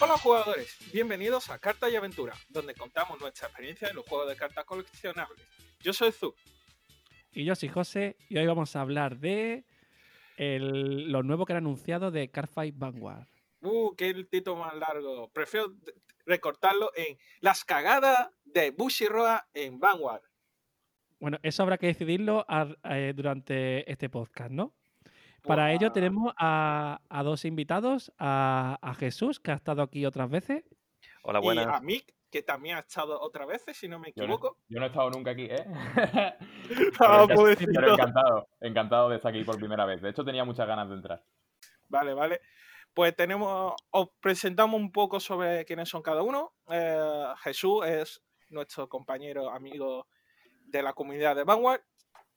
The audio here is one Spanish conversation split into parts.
Hola jugadores, bienvenidos a Carta y Aventura, donde contamos nuestra experiencia en los juegos de cartas coleccionables. Yo soy Zu. Y yo soy José, y hoy vamos a hablar de el- lo nuevo que han anunciado de Carfight Vanguard. Uh, qué título más largo. Prefiero recortarlo en Las cagadas de Bushiroa en Vanguard. Bueno, eso habrá que decidirlo eh, durante este podcast, ¿no? Para ello tenemos a, a dos invitados, a, a Jesús, que ha estado aquí otras veces, Hola, Y buenas. a Mick, que también ha estado otra vez, si no me Yo no, equivoco. yo no he estado nunca aquí, ¿eh? Ah, pero, pobrecito. pero encantado, encantado de estar aquí por primera vez. De hecho, tenía muchas ganas de entrar. Vale, vale. Pues tenemos, os presentamos un poco sobre quiénes son cada uno. Eh, Jesús es nuestro compañero, amigo de la comunidad de Vanguard.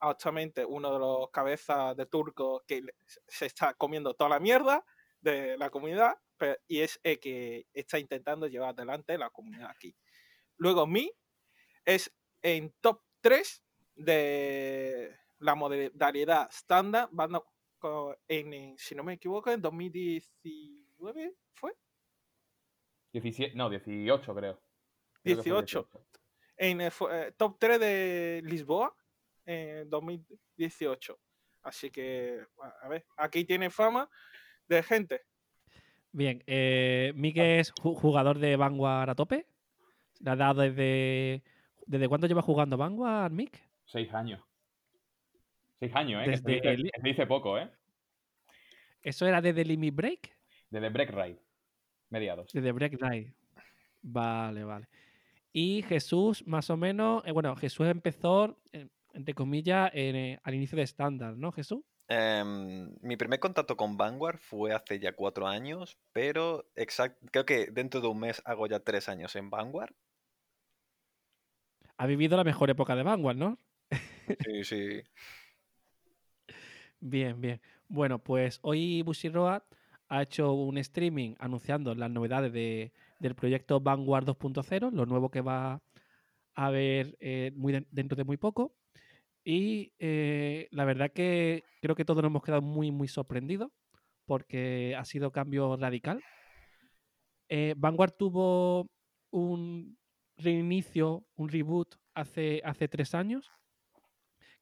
Actualmente uno de los cabezas de turco que se está comiendo toda la mierda de la comunidad pe- y es el que está intentando llevar adelante la comunidad aquí. Luego Mi es en top 3 de la modalidad estándar, en, si no me equivoco, en 2019 fue 17, no, 18 creo. Creo que fue 18. en el fu- eh, top 3 de Lisboa en 2018. Así que, a ver, aquí tiene fama de gente. Bien, eh, Mike es ju- jugador de Vanguard a tope. Le ha dado desde. ¿Desde cuándo lleva jugando Vanguard, Mick? Seis años. Seis años, ¿eh? Que se, dice, el- que se dice poco, ¿eh? ¿Eso era desde Limit Break? Desde Break Ride. Mediados. Desde Break Night. Vale, vale. Y Jesús, más o menos. eh, bueno, Jesús empezó, eh, entre comillas, en, eh, al inicio de estándar, ¿no, Jesús? Em, mi primer contacto con Vanguard fue hace ya cuatro años, pero exact- creo que dentro de un mes hago ya tres años en Vanguard. Ha vivido la mejor época de Vanguard, ¿no? Sí, sí. Bien, bien. Bueno, pues hoy Bushiroad ha hecho un streaming anunciando las novedades de- del proyecto Vanguard 2.0, lo nuevo que va a haber eh, muy den- dentro de muy poco. Y eh, la verdad que creo que todos nos hemos quedado muy, muy sorprendidos porque ha sido cambio radical. Eh, Vanguard tuvo un reinicio, un reboot hace, hace tres años.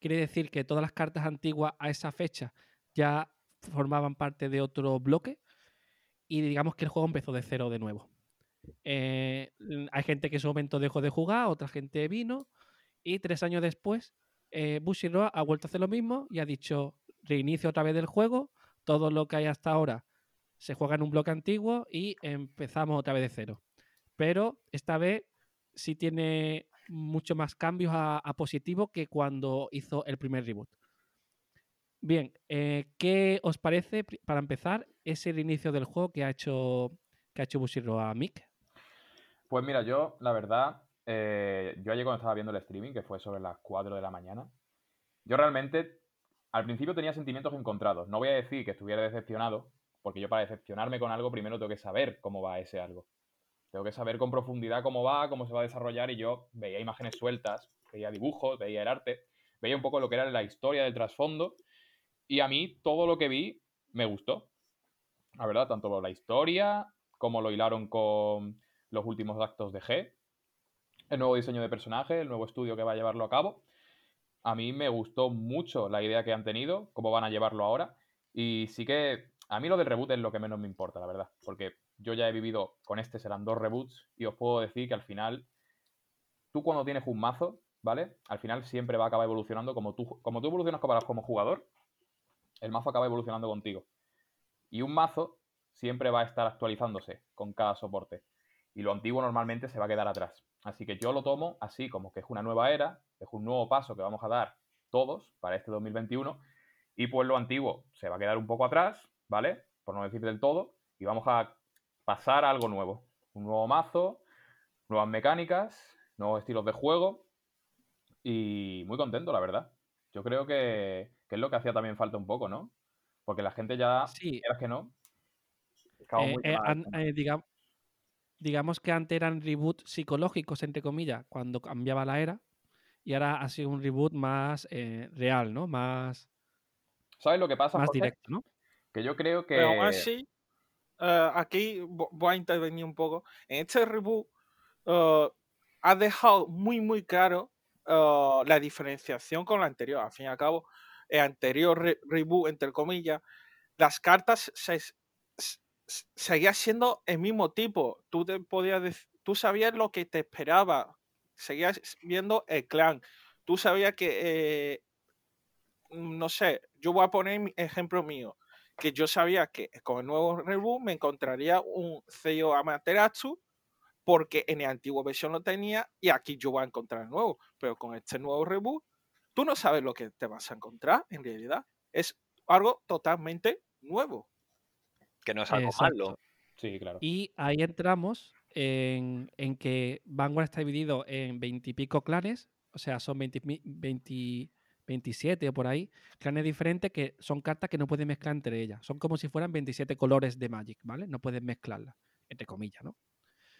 Quiere decir que todas las cartas antiguas a esa fecha ya formaban parte de otro bloque y digamos que el juego empezó de cero de nuevo. Eh, hay gente que en su momento dejó de jugar, otra gente vino y tres años después eh, ha vuelto a hacer lo mismo y ha dicho reinicio otra vez del juego, todo lo que hay hasta ahora se juega en un bloque antiguo y empezamos otra vez de cero. Pero esta vez sí tiene mucho más cambios a, positivo que cuando hizo el primer reboot. Bien, eh, ¿qué os parece, para empezar, ese reinicio del juego que ha hecho, que ha hecho Bushiroad a Mick? Pues mira, yo, la verdad, eh, yo ayer cuando estaba viendo el streaming, que fue sobre las 4 de la mañana, yo realmente al principio tenía sentimientos encontrados. No voy a decir que estuviera decepcionado, porque yo para decepcionarme con algo primero tengo que saber cómo va ese algo. Tengo que saber con profundidad cómo va, cómo se va a desarrollar y yo veía imágenes sueltas, veía dibujos, veía el arte, veía un poco lo que era la historia del trasfondo y a mí todo lo que vi me gustó. La verdad, tanto la historia como lo hilaron con los últimos actos de G, el nuevo diseño de personaje, el nuevo estudio que va a llevarlo a cabo. A mí me gustó mucho la idea que han tenido, cómo van a llevarlo ahora. Y sí que a mí lo del reboot es lo que menos me importa, la verdad. Porque yo ya he vivido, con este serán dos reboots, y os puedo decir que al final, tú cuando tienes un mazo, ¿vale? Al final siempre va a acabar evolucionando como tú, como tú evolucionas como, jugador, el mazo acaba evolucionando contigo. Y un mazo siempre va a estar actualizándose con cada soporte. Y lo antiguo normalmente se va a quedar atrás. Así que yo lo tomo así como que es una nueva era, es un nuevo paso que vamos a dar todos para este 2021. Y pues lo antiguo se va a quedar un poco atrás, ¿vale? Por no decir del todo. Y vamos a pasar a algo nuevo. Un nuevo mazo, nuevas mecánicas, nuevos estilos de juego. Y muy contento, la verdad. Yo creo que, que es lo que hacía también falta un poco, ¿no? Porque la gente ya, Sí, que no, eh, muy eh, an- eh, digam- digamos que antes eran reboots psicológicos, entre comillas, cuando cambiaba la era, y ahora ha sido un reboot más eh, real, ¿no? Más, ¿Sabes lo que pasa, más directo, ¿no? Que yo creo que... Pero aún así, eh, aquí vo- voy a intervenir un poco. En este reboot eh, ha dejado muy, muy claro la diferenciación con la anterior. Al fin y al cabo, el anterior re- reboot, entre comillas, las cartas se, seguía siendo el mismo tipo. Tú, te podías tú sabías lo que te esperaba. Seguías viendo el clan. Tú sabías que, eh, mm, no sé, yo voy a poner ejemplo mío que yo sabía que con el nuevo reboot me encontraría un sello Amaterasu porque en la antigua versión lo tenía y aquí yo voy a encontrar el nuevo. Pero con este nuevo reboot, tú no sabes lo que te vas a encontrar en realidad. Es algo totalmente nuevo. Que no es algo Exacto. malo. Sí, claro. Y ahí entramos en, en que Vanguard está dividido en veintipico clanes, o sea, son 20, mi- 20 27 o por ahí, clanes diferentes que son cartas que no puedes mezclar entre ellas. Son como si fueran 27 colores de Magic, ¿vale? No puedes mezclarlas, entre comillas, ¿no?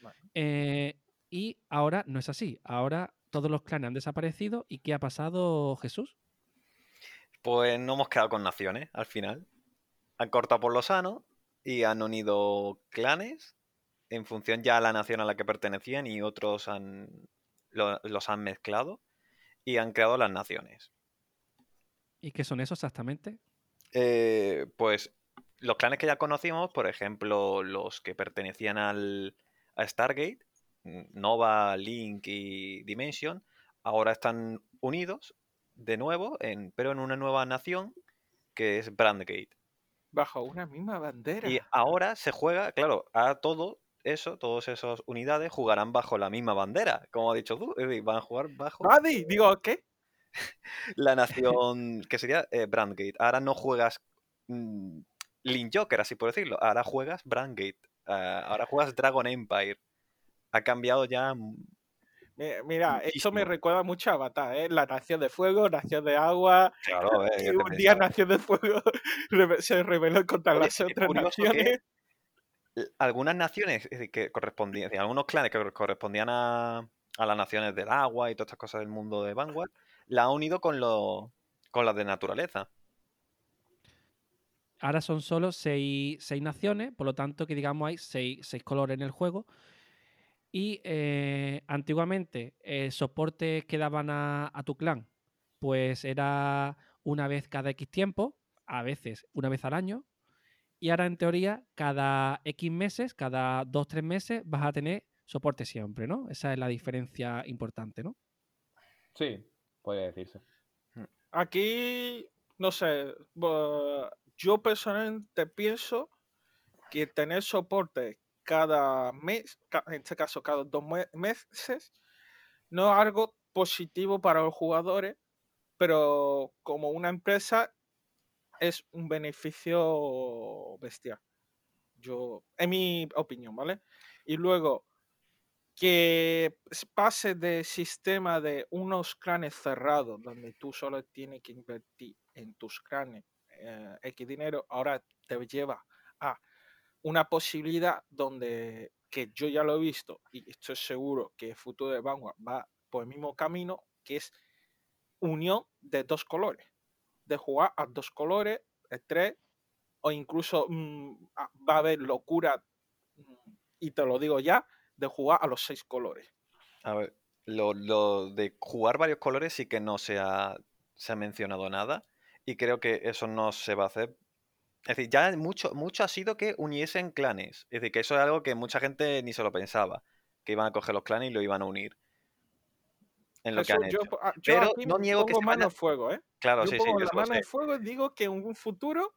Vale. Eh, y ahora no es así. Ahora todos los clanes han desaparecido. ¿Y qué ha pasado, Jesús? Pues no hemos quedado con naciones al final. Han cortado por lo sano y han unido clanes en función ya a la nación a la que pertenecían y otros han, lo- los han mezclado y han creado las naciones. ¿Y qué son esos exactamente? Eh, pues los clanes que ya conocimos, por ejemplo, los que pertenecían al, a Stargate, Nova, Link y Dimension, ahora están unidos de nuevo, en, pero en una nueva nación que es Brandgate. Bajo una misma bandera. Y ahora se juega, claro, a todo eso, todas esas unidades jugarán bajo la misma bandera, como has dicho tú, van a jugar bajo Buddy, digo, ¿qué? la nación que sería eh, Brandgate. Ahora no juegas mm, Link Joker, así por decirlo, ahora juegas Brandgate, ah, ahora juegas Dragon Empire. Ha cambiado ya mm, Mira, esto me recuerda mucho a Avatar, ¿eh? La nación de fuego, nación de agua. Claro, eh, y ¿qué te un día nación de fuego se rebeló contra Oye, las otras naciones. Algunas naciones es decir, que correspondían, algunos clanes que correspondían a, a las naciones del agua y todas estas cosas del mundo de Vanguard, la han unido con, lo, con las de naturaleza. Ahora son solo seis, seis naciones, por lo tanto que digamos hay seis, seis colores en el juego. Y eh, antiguamente el soporte que daban a, a tu clan, pues era una vez cada X tiempo, a veces una vez al año. Y ahora en teoría cada X meses, cada 2-3 meses vas a tener soporte siempre, ¿no? Esa es la diferencia importante, ¿no? Sí, puede decirse. Aquí, no sé, yo personalmente pienso que tener soporte cada mes, en este caso cada dos meses, no es algo positivo para los jugadores, pero como una empresa es un beneficio bestial. Yo, en mi opinión, ¿vale? Y luego, que pase de sistema de unos clanes cerrados, donde tú solo tienes que invertir en tus clanes eh, X dinero, ahora te lleva a una posibilidad donde, que yo ya lo he visto y estoy seguro que el futuro de Vanguard va por el mismo camino, que es unión de dos colores, de jugar a dos colores, tres, o incluso mm, va a haber locura, mm, y te lo digo ya, de jugar a los seis colores. A ver, lo, lo de jugar varios colores sí que no se ha, se ha mencionado nada y creo que eso no se va a hacer. Es decir, ya mucho, mucho ha sido que uniesen clanes. Es decir, que eso es algo que mucha gente ni se lo pensaba, que iban a coger los clanes y lo iban a unir. En lo que Jesús, han yo, hecho. ah, yo Pero no niego que se mano al fuego, ¿eh? Claro, yo sí, sí, pongo la eso mano al fuego digo que en un futuro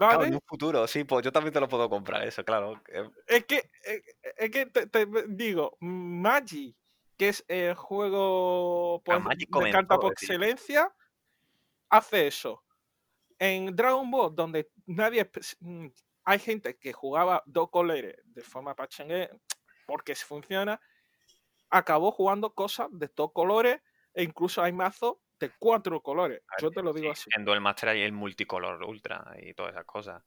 va a Claro, en un futuro, sí, pues yo también te lo puedo comprar, eso, claro. eh, Es que, eh, es que te, te digo, Magic, que es el juego pues, Magic de carta por excelencia, hace eso. En Dragon Ball, donde nadie. mm, Hay gente que jugaba dos colores de forma pachangue porque se funciona, acabó jugando cosas de dos colores e incluso hay mazos de cuatro colores. Yo te lo digo sí, así. En Duel Master hay el multicolor ultra y todas esas cosas.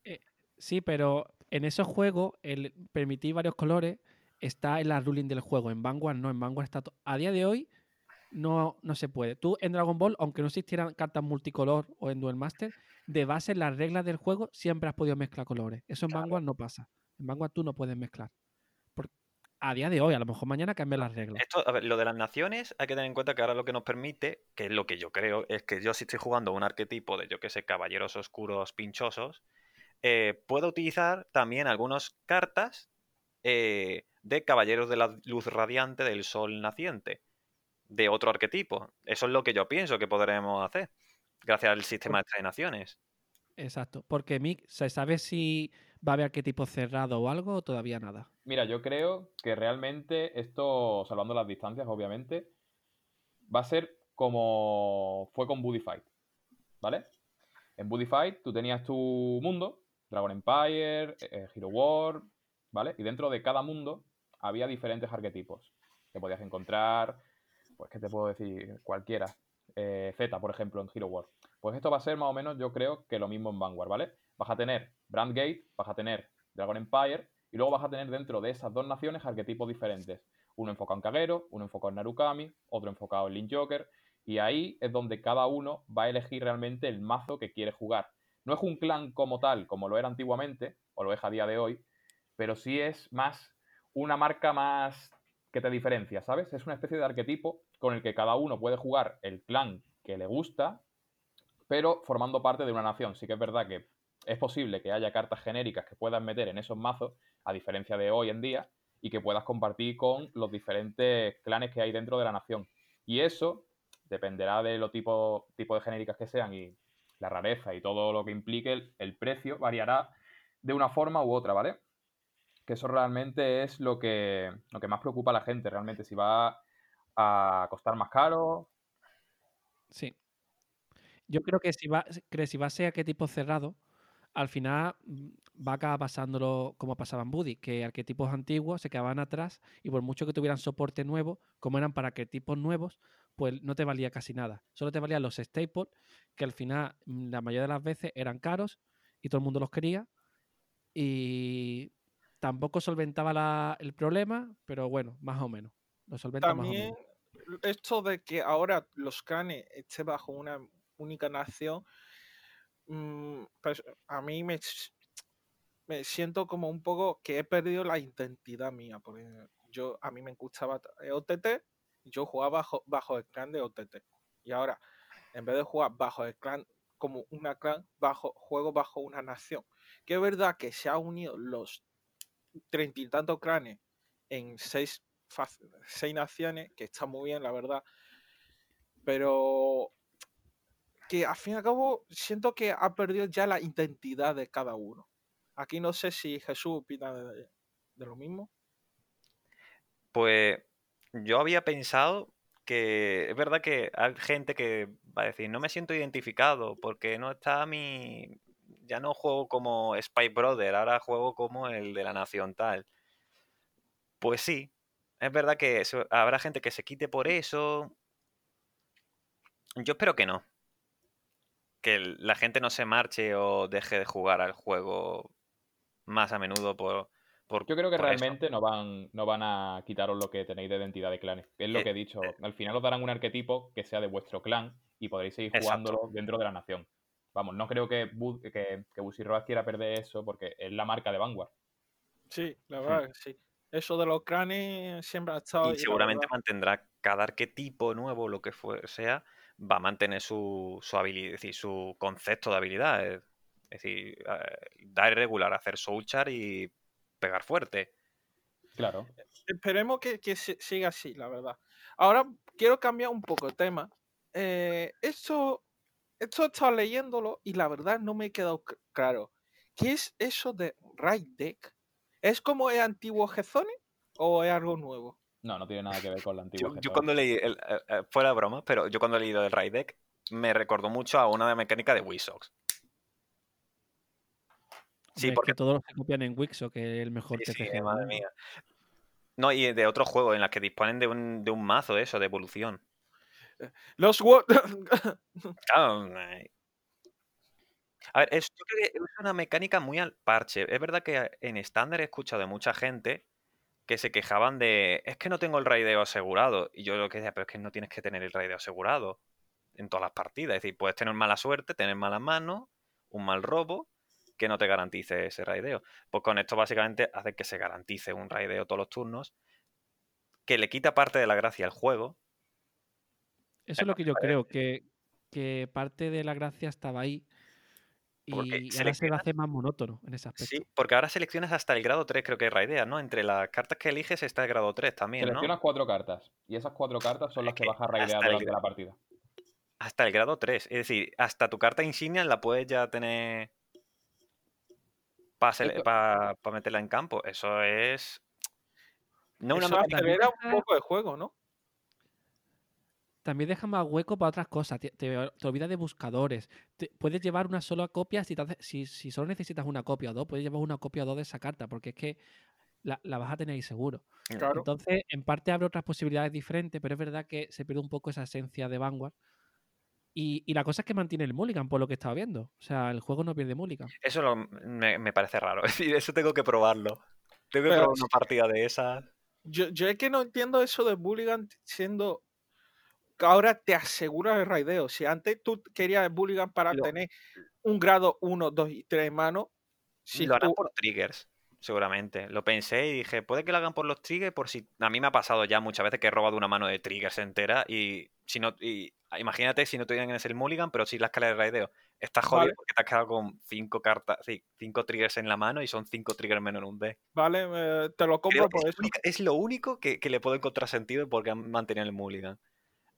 Sí, pero en esos juegos, el permitir varios colores está en la ruling del juego. En Vanguard no, en Vanguard está. A día de hoy no, no se puede. Tú en Dragon Ball, aunque no existieran cartas multicolor o en Duel Master, de base en las reglas del juego siempre has podido mezclar colores. Eso en Vanguard no pasa. En Vanguard tú no puedes mezclar. A día de hoy, a lo mejor mañana cambian las reglas. Esto, a ver, lo de las naciones, hay que tener en cuenta que ahora lo que nos permite, que es lo que yo creo, es que yo si estoy jugando un arquetipo de, yo que sé, caballeros oscuros pinchosos, eh, puedo utilizar también algunas cartas eh, de caballeros de la luz radiante del sol naciente, de otro arquetipo. Eso es lo que yo pienso que podremos hacer, gracias al sistema de naciones. Exacto. Porque Mick, ¿se sabe si va a haber arquetipo cerrado o algo o todavía nada? Mira, yo creo que realmente esto, salvando las distancias, obviamente, va a ser como fue con Buddy Fight, ¿vale? En Buddy Fight tú tenías tu mundo, Dragon Empire, eh, Hero War, ¿vale? Y dentro de cada mundo había diferentes arquetipos que podías encontrar, pues, ¿qué te puedo decir? Cualquiera. Eh, Z, por ejemplo, en Hero War. Pues esto va a ser más o menos, yo creo, que lo mismo en Vanguard, ¿vale? Vas a tener Brandgate, vas a tener Dragon Empire, y luego vas a tener dentro de esas dos naciones arquetipos diferentes. Uno enfocado en Kagero, uno enfocado en Narukami, otro enfocado en Link Joker. Y ahí es donde cada uno va a elegir realmente el mazo que quiere jugar. No es un clan como tal, como lo era antiguamente, o lo es a día de hoy, pero sí es más una marca más que te diferencia, ¿sabes? Es una especie de arquetipo con el que cada uno puede jugar el clan que le gusta, pero formando parte de una nación. Sí que es verdad que es posible que haya cartas genéricas que puedas meter en esos mazos, a diferencia de hoy en día, y que puedas compartir con los diferentes clanes que hay dentro de la nación. Y eso dependerá de lo tipo, tipo de genéricas que sean y la rareza y todo lo que implique, el, el precio variará de una forma u otra, ¿vale? Que eso realmente es lo que, lo que más preocupa a la gente, realmente, si va a costar más caro. Sí. Yo creo que si va, que si va a ser arquetipo cerrado, al final mm, va a acabar pasándolo como pasaba en Buddy, que arquetipos antiguos se quedaban atrás y por mucho que tuvieran soporte nuevo, como eran para arquetipos nuevos, pues no te valía casi nada. Solo te valían los staples, que al final mm, la mayoría de las veces eran caros y todo el mundo los quería. Y tampoco solventaba la- el problema, pero bueno, más o menos. Lo solventa más o También menos. esto de que ahora los clanes estén bajo una única nación, mm, pues a mí me, me siento como un poco que he perdido la identidad mía, porque yo a mí me gustaba t- eh, OTT, yo jugaba bajo, bajo el clan de OTT. Y ahora, en vez de jugar bajo el clan como una clan, bajo, juego bajo una nación. Que es verdad que se han unido los treinta y tantos clanes en seis, seis naciones, que está muy bien, la verdad. Pero que al fin y al cabo siento que ha perdido ya la identidad de cada uno. Aquí no sé si Jesús opina de, de lo mismo. Pues yo había pensado que es verdad que hay gente que va a decir, no me siento identificado porque no está mi... Ya no juego como Spy Brother, ahora juego como el de la nación tal. Pues sí, es verdad que eso- habrá gente que se quite por eso. Yo espero que no. Que la gente no se marche o deje de jugar al juego más a menudo por... por Yo creo que eso. realmente no van, no van a quitaros lo que tenéis de identidad de clanes. Es lo Eh, que he dicho. Al final os darán un arquetipo que sea de vuestro clan y podréis seguir Exacto. jugándolo dentro de la nación. Vamos, no creo que, Bud- que, que Bushiroad quiera perder eso porque es la marca de Vanguard. Sí, la Hmm. verdad sí. Eso de los clanes siempre ha estado. Y seguramente mantendrá cada arquetipo nuevo, lo que fue, sea, va a mantener su, su habilidad, es decir, su concepto de habilidad. Es es decir, eh, dar regular, hacer soulchar y pegar fuerte. Claro. Esperemos que, que siga así, la verdad. Ahora quiero cambiar un poco el tema. Eh, esto, esto he estado leyéndolo y la verdad no me he quedado claro. ¿Qué es eso de Raid Deck? ¿Es como el antiguo Gezone o es algo nuevo? No, no tiene nada que ver con la antigua Yo, yo cuando leí, el, eh, eh, fuera broma, pero yo cuando he leído el Raid Deck me recordó mucho a una de mecánica de Wisox. Sí, es porque que todos los que copian en Wixo, que es el mejor Sí, TCG madre mía. No, y de otros juegos en los que disponen de un, de un mazo eso, de evolución. Los wo- Claro, ay. A ver, es, yo creo que es una mecánica muy al parche. Es verdad que en estándar he escuchado de mucha gente que se quejaban de es que no tengo el raideo asegurado. Y yo lo que decía, pero es que no tienes que tener el raideo asegurado en todas las partidas. Es decir, puedes tener mala suerte, tener malas manos, un mal robo, que no te garantice ese raideo. Pues con esto básicamente hace que se garantice un raideo todos los turnos, que le quita parte de la gracia al juego. Eso es lo que yo creo, que, que parte de la gracia estaba ahí Porque y ahora se seleccionas- hacer más monótono en ese aspecto. Sí, porque ahora seleccionas hasta el grado 3, creo que raideas, ¿no? Entre las cartas que eliges está el grado 3 también, ¿no? Seleccionas cuatro cartas y esas cuatro cartas son Es las que que vas a el durante la partida. Hasta el grado 3. Es decir, hasta tu carta insignia la puedes ya tener para Esto- meterla en campo. Eso es. No una Eso mecánica- acelera un poco el juego, ¿no? También deja más hueco para otras cosas. Te, te- te olvidas de buscadores. Te- puedes llevar una sola copia. Si, si, si solo necesitas una copia o dos, puedes llevar una copia o dos de esa carta, porque es que la, la vas a tener ahí seguro. Claro. Entonces, en parte abre otras posibilidades diferentes, pero es verdad que se pierde un poco esa esencia de Vanguard. Y, y la cosa es que mantiene el Mulligan, por lo que estaba viendo. O sea, el juego no pierde Mulligan. Eso lo- me, me parece raro. Es decir, eso tengo que probarlo. Tengo que Pero probar una partida de esas. Yo, yo es que no entiendo eso de Bulligan siendo ahora te asegura el raideo. Si antes tú querías el Bulligan para Lo- tener un grado 1, 2 y 3 en mano, si lo harán por triggers, seguramente. Lo pensé y dije, puede que lo hagan por los triggers, por si. A mí me ha pasado ya muchas veces que he robado una mano de triggers entera y si no. Y, imagínate si no tienes el mulligan, pero sí la escala de raideo. Estás jodido Vale. porque te has quedado con cinco cartas, sí, cinco triggers en la mano y son cinco triggers menos en un deck. vale, eh, te lo compro por eso. es lo único que, que le puedo encontrar sentido porque han mantenido el mulligan.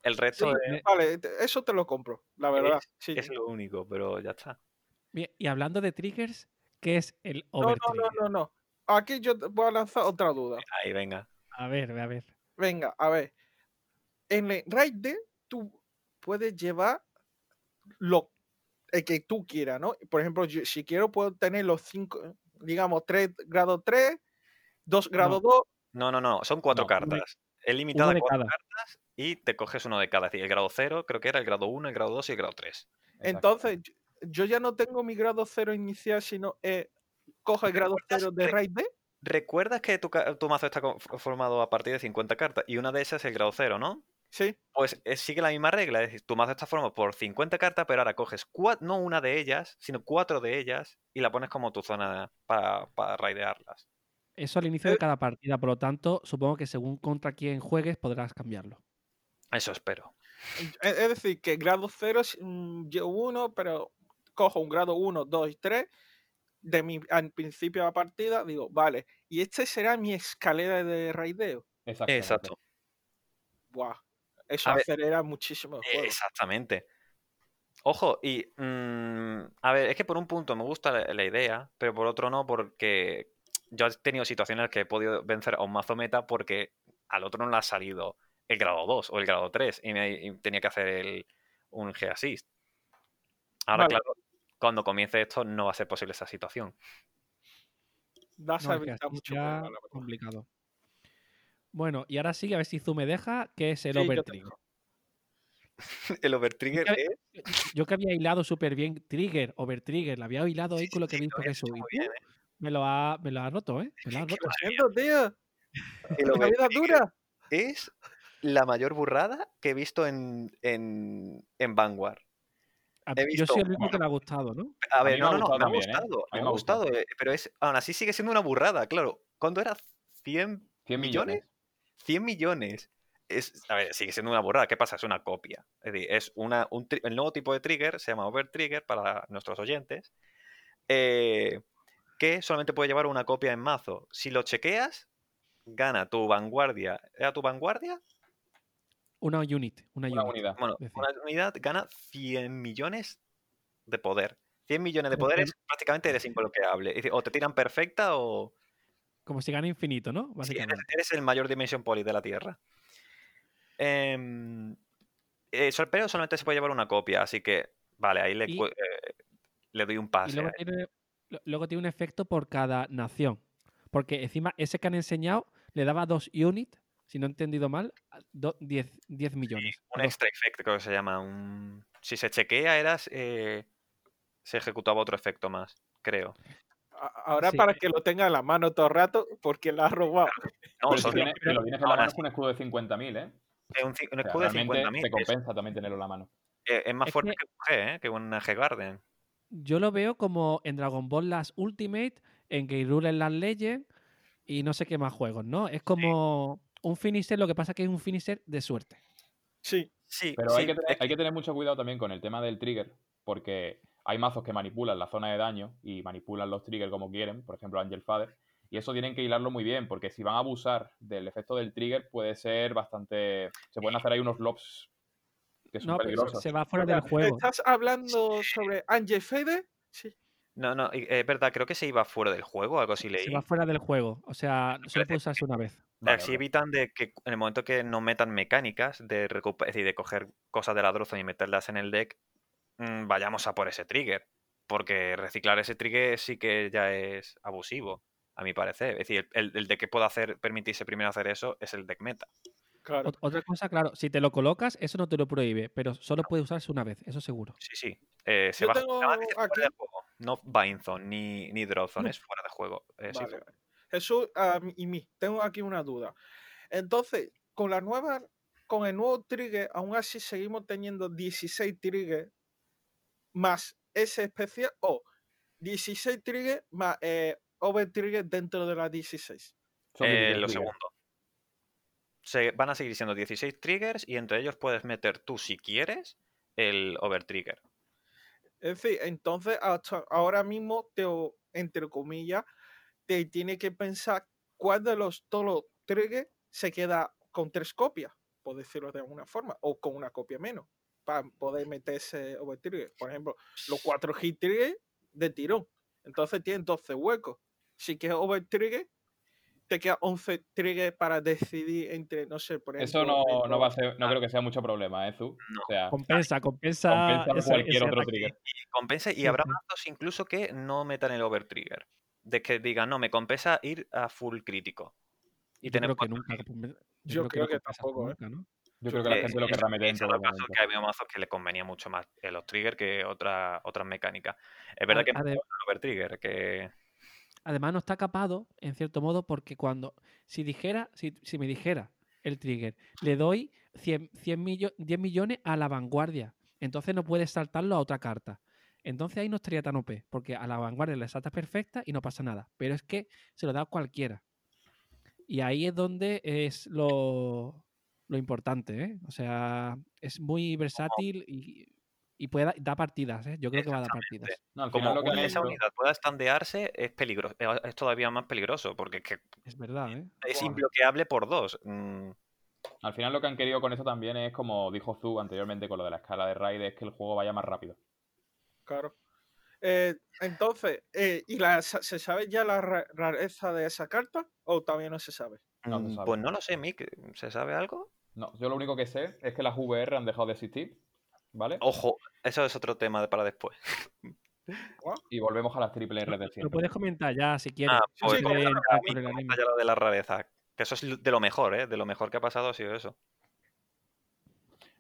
El resto Sí, es, me- Vale, eso te lo compro, la verdad. sí. es lo único, pero ya está. Bien, y hablando de triggers, ¿qué es el No, over no, no, no, no. Aquí yo te voy a lanzar otra duda. Ahí, venga. A ver, a ver. Venga, a ver. En el raid tú puedes llevar lo el que tú quieras, ¿no? Por ejemplo, yo- si quiero puedo tener los cinco, digamos, 3 grado 3, 2 grado 2. No, no, no, son cuatro No, cartas. Es limitada a de cuatro cada. cartas y te coges uno de cada. Es decir, el grado 0, creo que era el grado 1, el grado 2 y el grado 3. Exacto. Entonces, yo- ya no tengo mi grado 0 inicial, sino eh, cojo el grado ¿Recuerdas 0 de raid D. ¿Recuerdas que tu, tu mazo está formado a partir de 50 cartas y una de esas es el grado 0, ¿no? Sí, Pues eh, sigue la misma regla, es decir, tu mazo está formado por 50 cartas, pero ahora coges no una de ellas, sino cuatro de ellas y la pones como tu zona para, para raidearlas. Eso al inicio Eh, de cada partida, por lo tanto, supongo que según contra quién juegues podrás cambiarlo. Eso espero. es es decir, que grado 0 llevo uno, pero cojo un grado 1, 2 y 3 de mi al principio de la partida, digo, vale, y este será mi escalera de raideo. Exactamente. Exacto. Buah, eso A ver, acelera muchísimo el Eh, juego. Exactamente. Ojo, y mm, a ver, es que por un punto me gusta la, la idea, pero por otro no, porque yo he tenido situaciones que he podido vencer a un mazo meta porque al otro no le ha salido el grado 2 o el grado 3 y, me, y tenía que hacer el, un G-Assist. Ahora, Vale. claro, cuando comience esto no va a ser posible esa situación. Vas No, a es mucho ya problema, complicado. Bueno, y ahora sí, a ver si Zoom me deja, que es el Sí, overtrigger. El overtrigger es. Yo que había hilado súper bien trigger, overtrigger, la había hilado ahí Sí, con lo sí, que he visto que subí. bien, ¿eh? Me lo ha, me lo ha roto, ¿eh? Me lo ha roto. Lo siento, tío. El La vida overtrigger dura. es la mayor burrada que he visto en, en, en Vanguard. He Yo soy el visto- único que le ha gustado, ¿no? A ver, no, no, no, me ha también, ¿eh? gustado, A me ha me ha gustado, eh, pero es, aún así sigue siendo una burrada, claro. ¿Cuándo era 100 100 millones? millones. 100 millones. Es, a ver, sigue siendo una burrada. ¿Qué pasa? Es una copia. Es decir, es una, un el nuevo tipo de trigger, se llama Overtrigger para nuestros oyentes, eh, que solamente puede llevar una copia en mazo. Si lo chequeas, gana tu vanguardia. ¿Era tu vanguardia? Una unit, una, Una unit. unidad. Bueno, una unidad gana 100 millones de poder. 100 millones de poder es prácticamente eres imbloqueable. Es decir, o te tiran perfecta o... Como si gana infinito, ¿no? Sí, eres, Básicamente. eres el mayor Dimension Poly de la Tierra. Em, eh, pero solamente se puede llevar una copia, así que, vale, ahí le, eh, le doy un Y pase. luego a- tiene, lo- luego tiene un efecto por cada nación. Porque encima ese que han enseñado le daba dos units, si no he entendido mal, a do- 10 10 millones. un Dos. extra effect, creo que se llama. Un... Si se chequea, eras, eh, se ejecutaba otro efecto más, creo. Ahora Sí. para que lo tenga en la mano todo el rato, porque la ha robado. No, Pero si, tiene- lo tienes en la mano es un escudo de 50.000, ¿eh? es un, un O sea, escudo de realmente 50.000. te Es, compensa también tenerlo en la mano. eh, es más Es fuerte que- que un G, ¿eh? que un G Garden. Yo lo veo como en Dragon Ball Las Ultimate, en Game Rule en las Legends y no sé qué más juegos, ¿no? Es como un finisher, lo que pasa que es un finisher de suerte. Sí, Sí, Pero sí, hay, que tener, hay que tener mucho cuidado también con el tema del trigger, porque hay mazos que manipulan la zona de daño y manipulan los triggers como quieren, por ejemplo Angel Father, y eso tienen que hilarlo muy bien, porque si van a abusar del efecto del trigger puede ser bastante... Se pueden hacer ahí unos lobs que son No, pero peligrosos. se va fuera del juego. ¿Estás hablando sobre Angel Fede? Sí. No, no, es verdad, creo que se iba fuera del juego, algo así leí. Se va fuera del juego. O sea, solo puede usarse una vez. Vale, Así vale. evitan de que en el momento que no metan mecánicas de recuperar, es decir, de coger cosas de la Drozon y meterlas en el deck, mm, vayamos a por ese trigger. Porque reciclar ese trigger sí que ya es abusivo, a mi parecer. Es decir, el, el deck que pueda hacer, permitirse primero hacer eso es el deck meta. Claro. Ot- Otra cosa, claro, si te lo colocas, eso no te lo prohíbe, pero solo puede usarse una vez, eso seguro. Sí, sí. eh, se Yo va tengo se va a decir fuera aquí- del juego. No Bindzone ni, ni Drozone, No. es fuera de juego. eh, sí, Vale, vale. Jesús ah, y mí, tengo aquí una duda. Entonces, con la nueva, con el nuevo trigger, aún así seguimos teniendo 16 triggers más ese especial o 16 triggers más eh, over trigger dentro de las 16. Son Eh, 16 lo segundo. Se, van a seguir siendo 16 triggers y entre ellos puedes meter tú, si quieres, el overtrigger. Es decir, entonces hasta ahora mismo, te, entre comillas, te tiene que pensar cuál de los todos los triggers se queda con tres copias, por decirlo de alguna forma, o con una copia menos, para poder meter ese over trigger. Por ejemplo, los cuatro hit triggers de tirón. Entonces tienen 12 huecos. Si quieres over trigger, te queda 11 triggers para decidir entre, no sé, por ejemplo. Eso no, no va a ser, no creo que sea mucho problema, ¿eh, Zu? No. O sea, Compensa, compensa. compensa ese- cualquier ese otro trigger. Y compensa, y Sí, habrá sí. mazos incluso que no metan el overtrigger. De que digan, no, me compensa ir a full crítico. Y Yo tener creo que nunca. Yo creo que compensa tampoco, ¿eh? nunca, ¿no? Yo creo que la gente lo querrá meter en todo caso que había mazos que les convenía mucho más los triggers que otra, otras mecánicas. Es verdad que el overtrigger, que Además, no está capado, en cierto modo, porque cuando. Si dijera, si, si me dijera el trigger, le doy 100, 100 millo- 10 millones a la vanguardia. Entonces no puedes saltarlo a otra carta. Entonces ahí no estaría tan OP, porque a la vanguardia le saltas perfecta y no pasa nada. Pero es que se lo da cualquiera. Y ahí es donde es lo, lo importante, ¿eh? O sea, es muy versátil y, y puede dar da partidas, ¿eh? Yo creo que va a dar partidas. No, como lo que esa unidad pueda estandearse es peligroso, es es todavía más peligroso, porque es que Es verdad, ¿eh? es imbloqueable por dos. Mm, Al final lo que han querido con eso también es, como dijo Zu anteriormente con lo de la escala de raid, es que el juego vaya más rápido. Claro. Eh, entonces, eh, ¿y la, se sabe ya la ra- rareza de esa carta o todavía no se sabe? No se mm, sabe. pues no lo sé, Mick, ¿se sabe algo? No, yo lo único que sé es que las VR han dejado de existir, ¿vale? Ojo, eso es otro tema de- para después. Y volvemos a las triple R de Lo siempre. puedes comentar ya si quieres. Ah, Sí, pues sí, el anime. ya lo de la rareza. Que eso es de lo mejor, ¿eh? De lo mejor que ha pasado ha sido eso.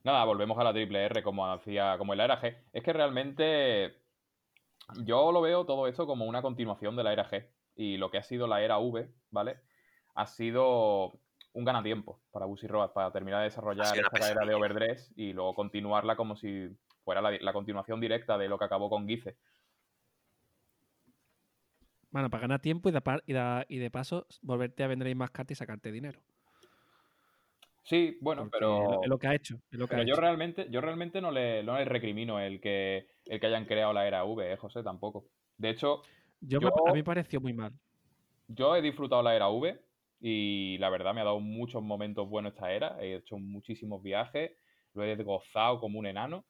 Nada, volvemos a la triple R como hacía, como en la era G. Es que realmente yo lo veo todo esto como una continuación de la era G. Y lo que ha sido la era V, ¿vale? Ha sido un ganatiempo para Busy Road, para terminar de desarrollar esta era de. Overdress y luego continuarla como si fuera la, la continuación directa de lo que acabó con Guice. Bueno, para ganar tiempo y de, par- y de- y de paso volverte a vender ahí más cartas y sacarte dinero. Sí, bueno, Porque pero... es lo- que ha hecho. Es lo que Pero ha yo hecho. realmente, yo realmente no le, no le recrimino el que, el que hayan creado la era V, eh, José, tampoco. De hecho, Yo, me- yo- a mí me pareció muy mal. yo he disfrutado la era V y la verdad me ha dado muchos momentos buenos esta era. He hecho muchísimos viajes, lo he gozado como un enano.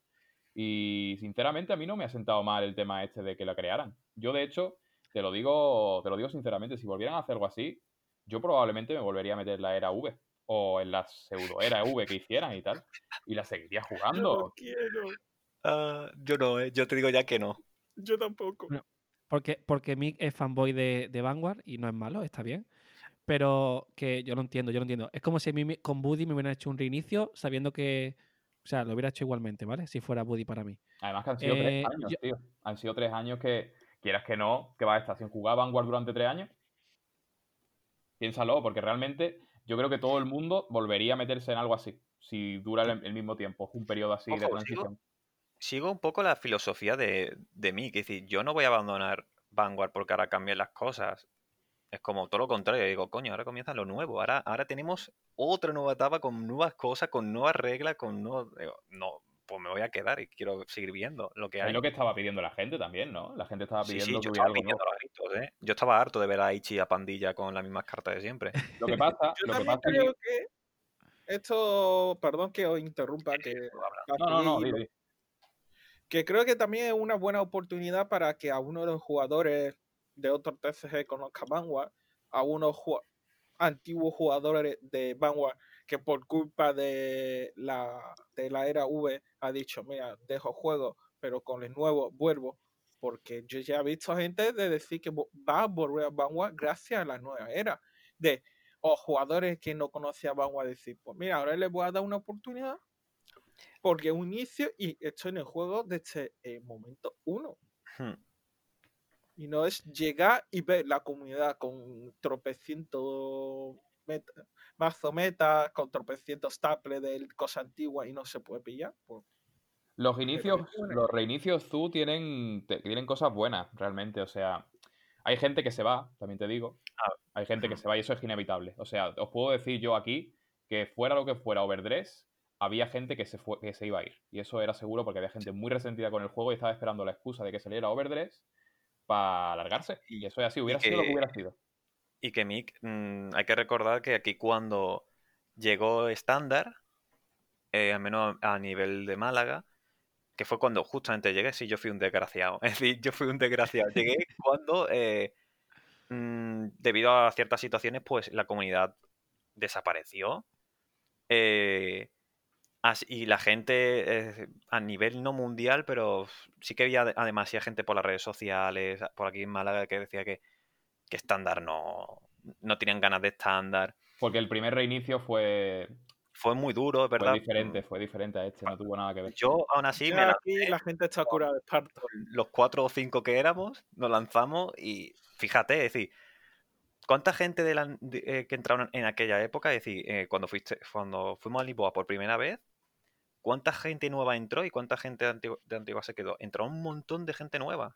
Y sinceramente a mí no me ha sentado mal el tema este de que la crearan. Yo, de hecho, te lo digo, te lo digo sinceramente, si volvieran a hacer algo así, yo probablemente me volvería a meter la era V. O en la pseudo era V que hicieran y tal. Y la seguiría Yo jugando. no quiero, Ah, yo no, ¿eh? Yo te digo ya que no. yo tampoco. Porque, porque Mick es fanboy de, de Vanguard y no es malo, está bien. Pero que yo lo entiendo, yo lo entiendo. Es como si a mí me- con Buddy me hubieran hecho un reinicio sabiendo que. O sea, lo hubiera hecho igualmente, ¿vale? Si fuera Buddy para mí. Además que han sido Eh, tres años, yo- tío. Han sido tres años que, quieras que no, que vas a estar sin jugar Vanguard durante tres años. Piénsalo, porque realmente yo creo que todo el mundo volvería a meterse en algo así, si dura el, el mismo tiempo, un periodo así de transición. sigo un poco la filosofía de, de mí, que es decir, yo no voy a abandonar Vanguard porque ahora cambien las cosas. Es como todo lo contrario, digo, coño, ahora comienza lo nuevo, ahora, ahora tenemos otra nueva etapa con nuevas cosas, con nuevas reglas, con nuevos... digo, no, pues me voy a quedar y quiero seguir viendo lo que Es hay. lo que estaba pidiendo la gente también, ¿no? La gente estaba Sí, sí, pidiendo yo que estaba algo nuevo. pidiendo a gritos, ¿eh? Yo estaba harto de ver a Ichi y a Pandilla con las mismas cartas de siempre. Lo que pasa, Yo lo que pasa es creo que esto, perdón que os interrumpa, que No, no, no, que creo que también es una buena oportunidad para que a uno de los jugadores de otros TCG conozca Vanguard, a unos ju- antiguos jugadores de Vanguard que por culpa de la, de la era V ha dicho, mira, dejo juego, pero con el nuevo vuelvo, porque yo ya he visto gente de decir que va a volver a Vanguard gracias a la nueva era, de o jugadores que no conocían Vanguard decir, pues mira, ahora les voy a dar una oportunidad porque un inicio y estoy en el juego desde el momento uno. Hmm. Y no es llegar y ver la comunidad con tropecientos meta, mazo meta, con tropecientos staples de cosas antiguas y no se puede pillar. Pues, Los inicios, los reinicios Zoo tienen, te- tienen cosas buenas, realmente. O sea, hay gente que se va, también te digo. Ah, Hay gente que se va y eso es inevitable. O sea, os puedo decir yo aquí que fuera lo que fuera Overdress, había gente que se, fue, que se iba a ir. Y eso era seguro porque había gente muy resentida con el juego y estaba esperando la excusa de que saliera Overdress para alargarse. Y eso es así, hubiera sido lo que hubiera sido. Y que Mick, mm, hay que recordar que aquí cuando llegó estándar, eh, al menos a nivel de Málaga, que fue cuando justamente llegué, sí, yo fui un desgraciado. Es decir, yo fui un desgraciado. Llegué cuando, eh, mm, debido a ciertas situaciones, pues la comunidad desapareció. Eh, y la gente, eh, a nivel no mundial, pero sí que había ade- además ya gente por las redes sociales, por aquí en Málaga, que decía que, que estándar no, no tenían ganas de estándar. Porque el primer reinicio fue, Fue muy duro, fue ¿verdad? diferente, fue diferente a este, no tuvo nada que ver. Yo aún así me aquí la gente está curada de esparto. los cuatro o cinco que éramos, nos lanzamos y fíjate, es decir, ¿cuánta gente de la- de- eh, que entraron en aquella época? Es decir, eh, cuando fuiste, cuando fuimos a Lisboa por primera vez, ¿cuánta gente nueva entró y cuánta gente de Antigua, de Antigua se quedó? Entró un montón de gente nueva.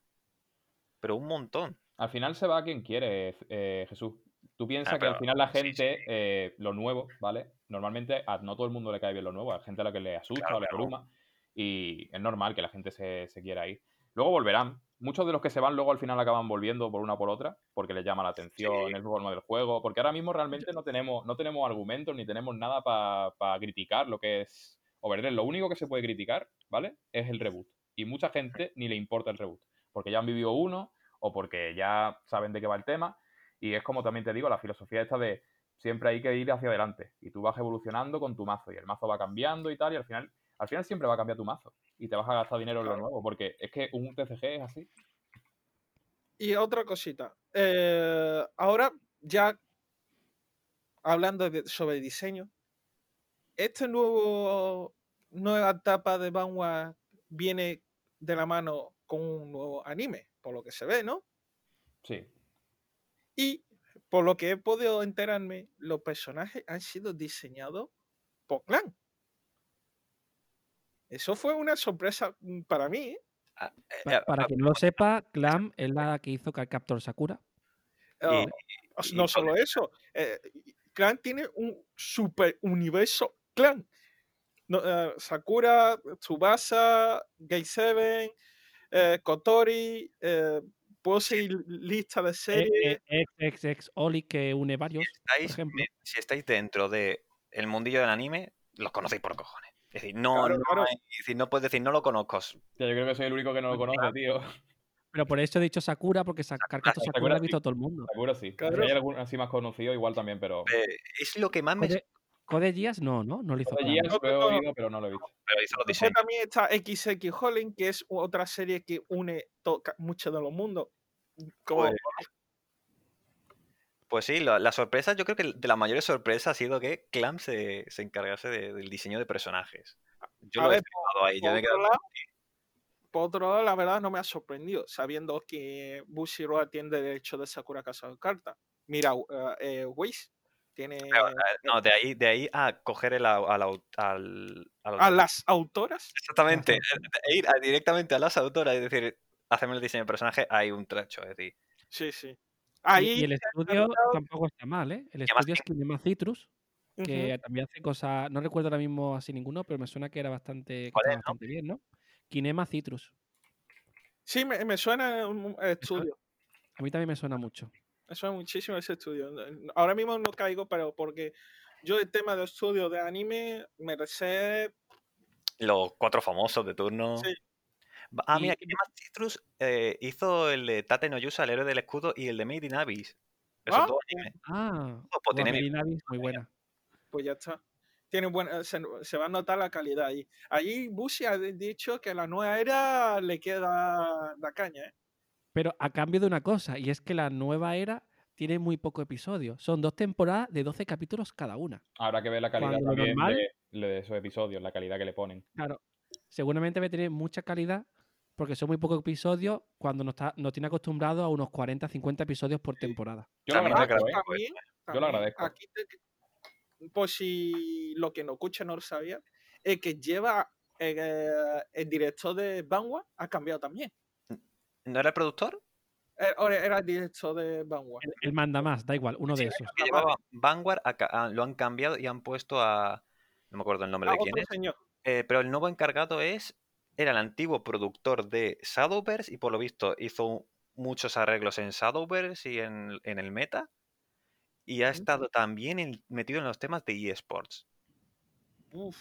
Pero un montón. Al final se va quien quiere, eh, Jesús. Tú piensas Ah, que al final la gente, sí. eh, lo nuevo, ¿vale? Normalmente a no todo el mundo le cae bien lo nuevo, hay gente a la que le asusta Claro o le abruma y es normal que la gente se, se quiera ir. Luego volverán. Muchos de los que se van luego al final acaban volviendo por una o por otra porque les llama la atención Sí. el forma del juego, porque ahora mismo realmente no tenemos, no tenemos argumentos ni tenemos nada para criticar lo que es Overdress. Lo único que se puede criticar, ¿vale? Es el reboot. Y mucha gente ni le importa el reboot, porque ya han vivido uno o porque ya saben de qué va el tema. Y es como también te digo, la filosofía esta de siempre hay que ir hacia adelante. Y tú vas evolucionando con tu mazo. Y el mazo va cambiando y tal. Y al final, al final siempre va a cambiar tu mazo. Y te vas a gastar dinero en lo nuevo. Porque es que un TCG es así. Y otra cosita. eh, ahora, ya hablando de- sobre diseño, este nuevo nueva etapa de Vanguard viene de la mano con un nuevo anime, por lo que se ve, ¿no? Sí. Y por lo que he podido enterarme, los personajes han sido diseñados por Clan. Eso fue una sorpresa para mí. ¿eh? Ah, eh, Pa- Para ah, quien no lo sepa, Clam es la que hizo Captor Sakura. Y- Ah, o- y no solo eso, eh, Clan tiene un super universo Clan. No, eh, Sakura, Tsubasa, Gay 7, eh, Kotori, eh, puedo seguir lista de Eh, series. Ex, ex, ex Oli que une varios, por estáis, ejemplo. eh, si estáis dentro del mundillo del anime, los conocéis por cojones. Es decir, no, Claro, no, claro. es decir, no puedes decir no lo conozco. Yo creo que soy el único que no lo conoce, tío. Pero por eso he dicho Sakura, porque Sakura Sakura ha sí. visto todo el mundo. Seguro sí. Claro. Si hay algún así más conocido, igual también, pero. Eh, es lo que más me Code, Code Geass no, ¿no? No lo hizo Code. Geass No, lo he oído, pero no lo he visto. pero hizo los Después diseños. también está XX Holling, que es otra serie que une to- ca- mucho de los mundos. Como, Pues, pues sí, la, la sorpresa, yo creo que de las mayores sorpresas ha sido que Clam se, se encargase de- del diseño de personajes. Yo A lo he firmado ahí, yo por me he otro, quedado- lado, por otro lado, la verdad no me ha sorprendido, sabiendo que Bushiroad tiene derecho de Sakura Casa de Carta. Mira, uh, eh, Weiss Tiene Pero, eh, no, de ahí, de ahí a coger el, al, al a las autoras. Exactamente. eh, de ir a- directamente a las autoras y decir, hacemos el diseño de personaje, hay un trecho. Es decir, Sí, sí. Y- Ahí y, el se estudio tampoco está mal, ¿eh? El ¿Qué más estudio es Kinema Citrus, Ujú. que también hace cosas. No recuerdo ahora mismo así ninguno, pero me suena que era bastante. que ¿Cuál estaba es bastante bien, ¿no? Kinema Citrus. Sí, me, me suena un estudio. A mí también me suena mucho. Me suena muchísimo ese estudio. Ahora mismo no caigo, pero porque yo el tema de estudio de anime me sé. los cuatro famosos de turno. Sí. Ah, Y- mira, Kinema Citrus eh, hizo el de Tate no Yusa, el héroe del escudo, y el de Made in Abyss. Esos Ah, dos animes. Ah, Oh, pues tiene Guapiri Navis, muy buena. Pues ya está. Tiene buena, se, se va a notar la calidad ahí. Allí Bushi ha dicho que la nueva era le queda la caña, ¿eh? Pero a cambio de una cosa, y es que la nueva era tiene muy poco episodio. Son dos temporadas de 12 capítulos cada una. Habrá que ver la calidad también normal- de, de esos episodios, la calidad que le ponen. Claro. Seguramente va a tener mucha calidad porque son muy pocos episodios cuando nos, está, nos tiene acostumbrado a unos 40, 50 episodios por temporada. Yo lo También agradezco, ¿eh? agradezco. También, Yo lo también, agradezco. Aquí te- por si lo que no escucha no lo sabía, el que lleva eh, el director de Vanguard ha cambiado también. ¿No era el productor? Eh, Era el director de Vanguard. El, el manda más, da igual, uno de esos. Que llevaba Vanguard, a ca- a- lo han cambiado y han puesto a. No me acuerdo el nombre Ah, de quién otro es. señor. eh, pero el nuevo encargado es. Era el antiguo productor de Shadowverse y por lo visto hizo muchos arreglos en Shadowverse y en, en el meta. Y ha estado también en- metido en los temas de eSports. Uf.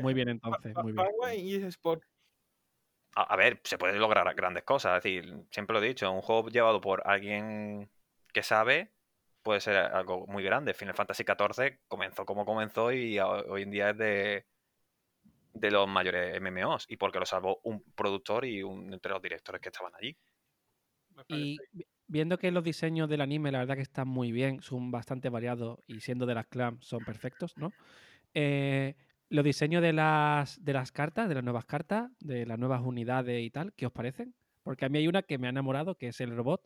Muy bien entonces, muy bien. Y eSport. A, a ver, se pueden lograr grandes cosas. Es decir, siempre lo he dicho, un juego llevado por alguien que sabe puede ser algo muy grande. Final Fantasy XIV comenzó como comenzó y a- hoy en día es de, de los mayores MMOs. Y porque lo salvó un productor y un entre los directores que estaban allí. Y vi- viendo que los diseños del anime, la verdad que están muy bien, son bastante variados y siendo de las clans son perfectos, ¿no? Eh, los diseños de las, de las cartas, de las nuevas cartas, de las nuevas unidades y tal, ¿qué os parecen? Porque a mí hay una que me ha enamorado, que es el robot,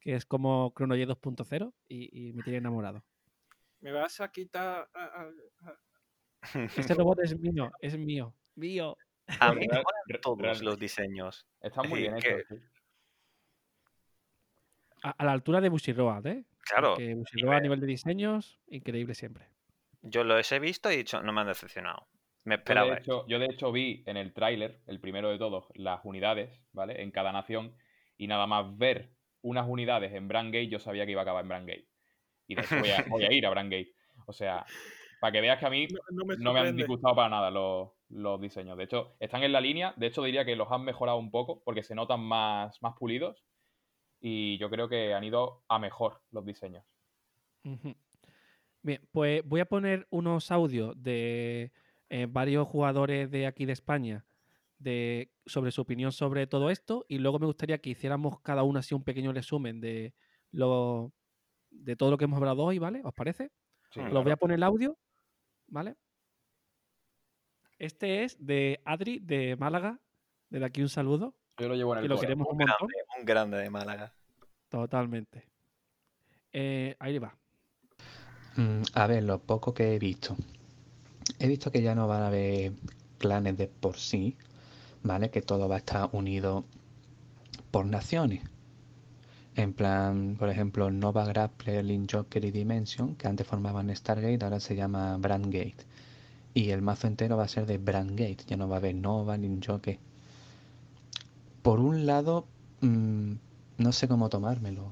que es como Chrono J 2.0 y, y me tiene enamorado. Me vas a quitar. a- a- a- Este robot es mío, es mío, mío. A mí me molan todos real- los diseños. Están muy bien hechos. A, a la altura de Bushiroad, ¿eh? Claro, Que Bushiroad a nivel de diseños, increíble siempre. Yo los he visto y he dicho, no me han decepcionado. Me Yo esperaba. de, hecho, yo de hecho vi en el tráiler, el primero de todos, las unidades, ¿vale? En cada nación. Y nada más ver unas unidades en Brandgate, yo sabía que iba a acabar en Brandgate. Y de hecho voy a, voy a ir a Brandgate. O sea, para que veas que a mí no, no me no me han disgustado para nada los, los diseños. De hecho, están en la línea. De hecho, diría que los han mejorado un poco porque se notan más, más pulidos. Y yo creo que han ido a mejor los diseños. Bien, pues voy a poner unos audios de eh, varios jugadores de aquí de España de, sobre su opinión sobre todo esto y luego me gustaría que hiciéramos cada uno así un pequeño resumen de, lo, de todo lo que hemos hablado hoy, ¿vale? ¿Os parece? Sí, Os Os claro. voy a poner el audio, ¿vale? Este es de Adri de Málaga, de aquí un saludo, Yo lo llevo en que el lo core. queremos un grande, un grande de Málaga. totalmente. Eh, ahí va. Mm, A ver, lo poco que he visto. He visto que ya no van a haber clanes de por sí, ¿vale? Que todo va a estar unido por naciones. En plan, por ejemplo, Nova Grappler, Link Joker y Dimension, que antes formaban Stargate, ahora se llama Brandgate. Y el mazo entero va a ser de Brandgate, ya no va a haber Nova, Link Joker. Por un lado, mm, no sé cómo tomármelo.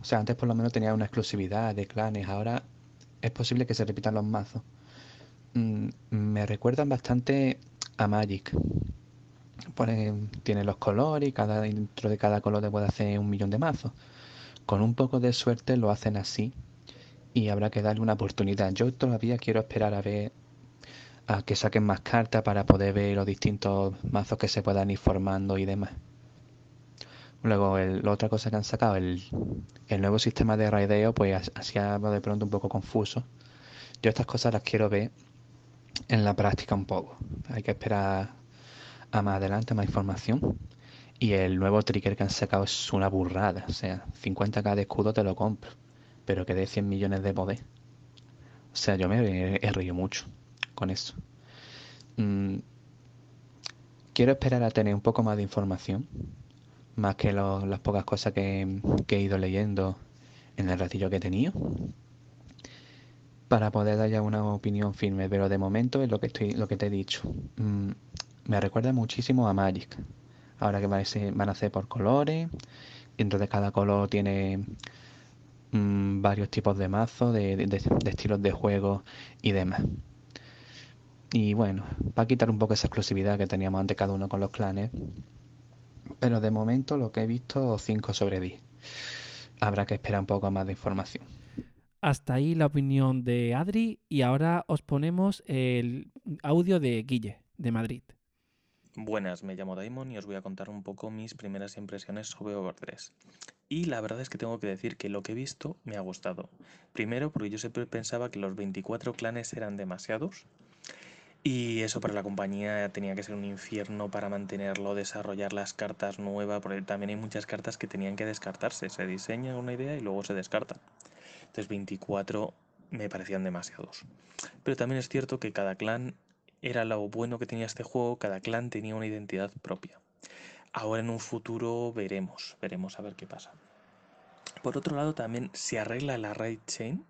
O sea, antes por lo menos tenía una exclusividad de clanes, ahora es posible que se repitan los mazos. Mm, me recuerdan bastante a Magic. Tiene los colores y cada, dentro de cada color te puede hacer un millón de mazos. Con un poco de suerte lo hacen así y habrá que darle una oportunidad. Yo todavía quiero esperar a ver a que saquen más cartas para poder ver los distintos mazos que se puedan ir formando y demás. Luego, el- la otra cosa que han sacado, el, nuevo sistema de raideo, pues as- así ha de pronto un poco confuso. Yo estas cosas las quiero ver en la práctica un poco. Hay que esperar a más adelante, más información. Y el nuevo trigger que han sacado es una burrada. O sea, 50k de escudo te lo compro. pero que dé 100 millones de poder. O sea, yo me he, he reído mucho con eso. Mm, quiero esperar a tener un poco más de información, más que lo- las pocas cosas que, he ido leyendo en el ratillo que he tenido, para poder dar ya una opinión firme. Pero de momento es lo que estoy, lo que te he dicho. Mm, me recuerda muchísimo a Magic. Ahora que va a ser- van a por colores, y entonces cada color tiene mm, varios tipos de mazos, de, de- estilos de juego y demás. Y bueno, va a quitar un poco esa exclusividad que teníamos antes cada uno con los clanes. Pero de momento lo que he visto, 5 sobre 10. Habrá que esperar un poco más de información. Hasta ahí la opinión de Adri y ahora os ponemos el audio de Guille, de Madrid. Buenas, me llamo Daimon y os voy a contar un poco mis primeras impresiones sobre Over 3. Y la verdad es que tengo que decir que lo que he visto me ha gustado. Primero porque yo siempre pensaba que los 24 clanes eran demasiados y eso para la compañía tenía que ser un infierno para mantenerlo, desarrollar las cartas nuevas, porque también hay muchas cartas que tenían que descartarse. Se diseña una idea y luego se descartan. Entonces 24 me parecían demasiados. Pero también es cierto que cada clan era lo bueno que tenía este juego, cada clan tenía una identidad propia. Ahora en un futuro veremos, veremos a ver qué pasa. Por otro lado también se arregla la raid chain,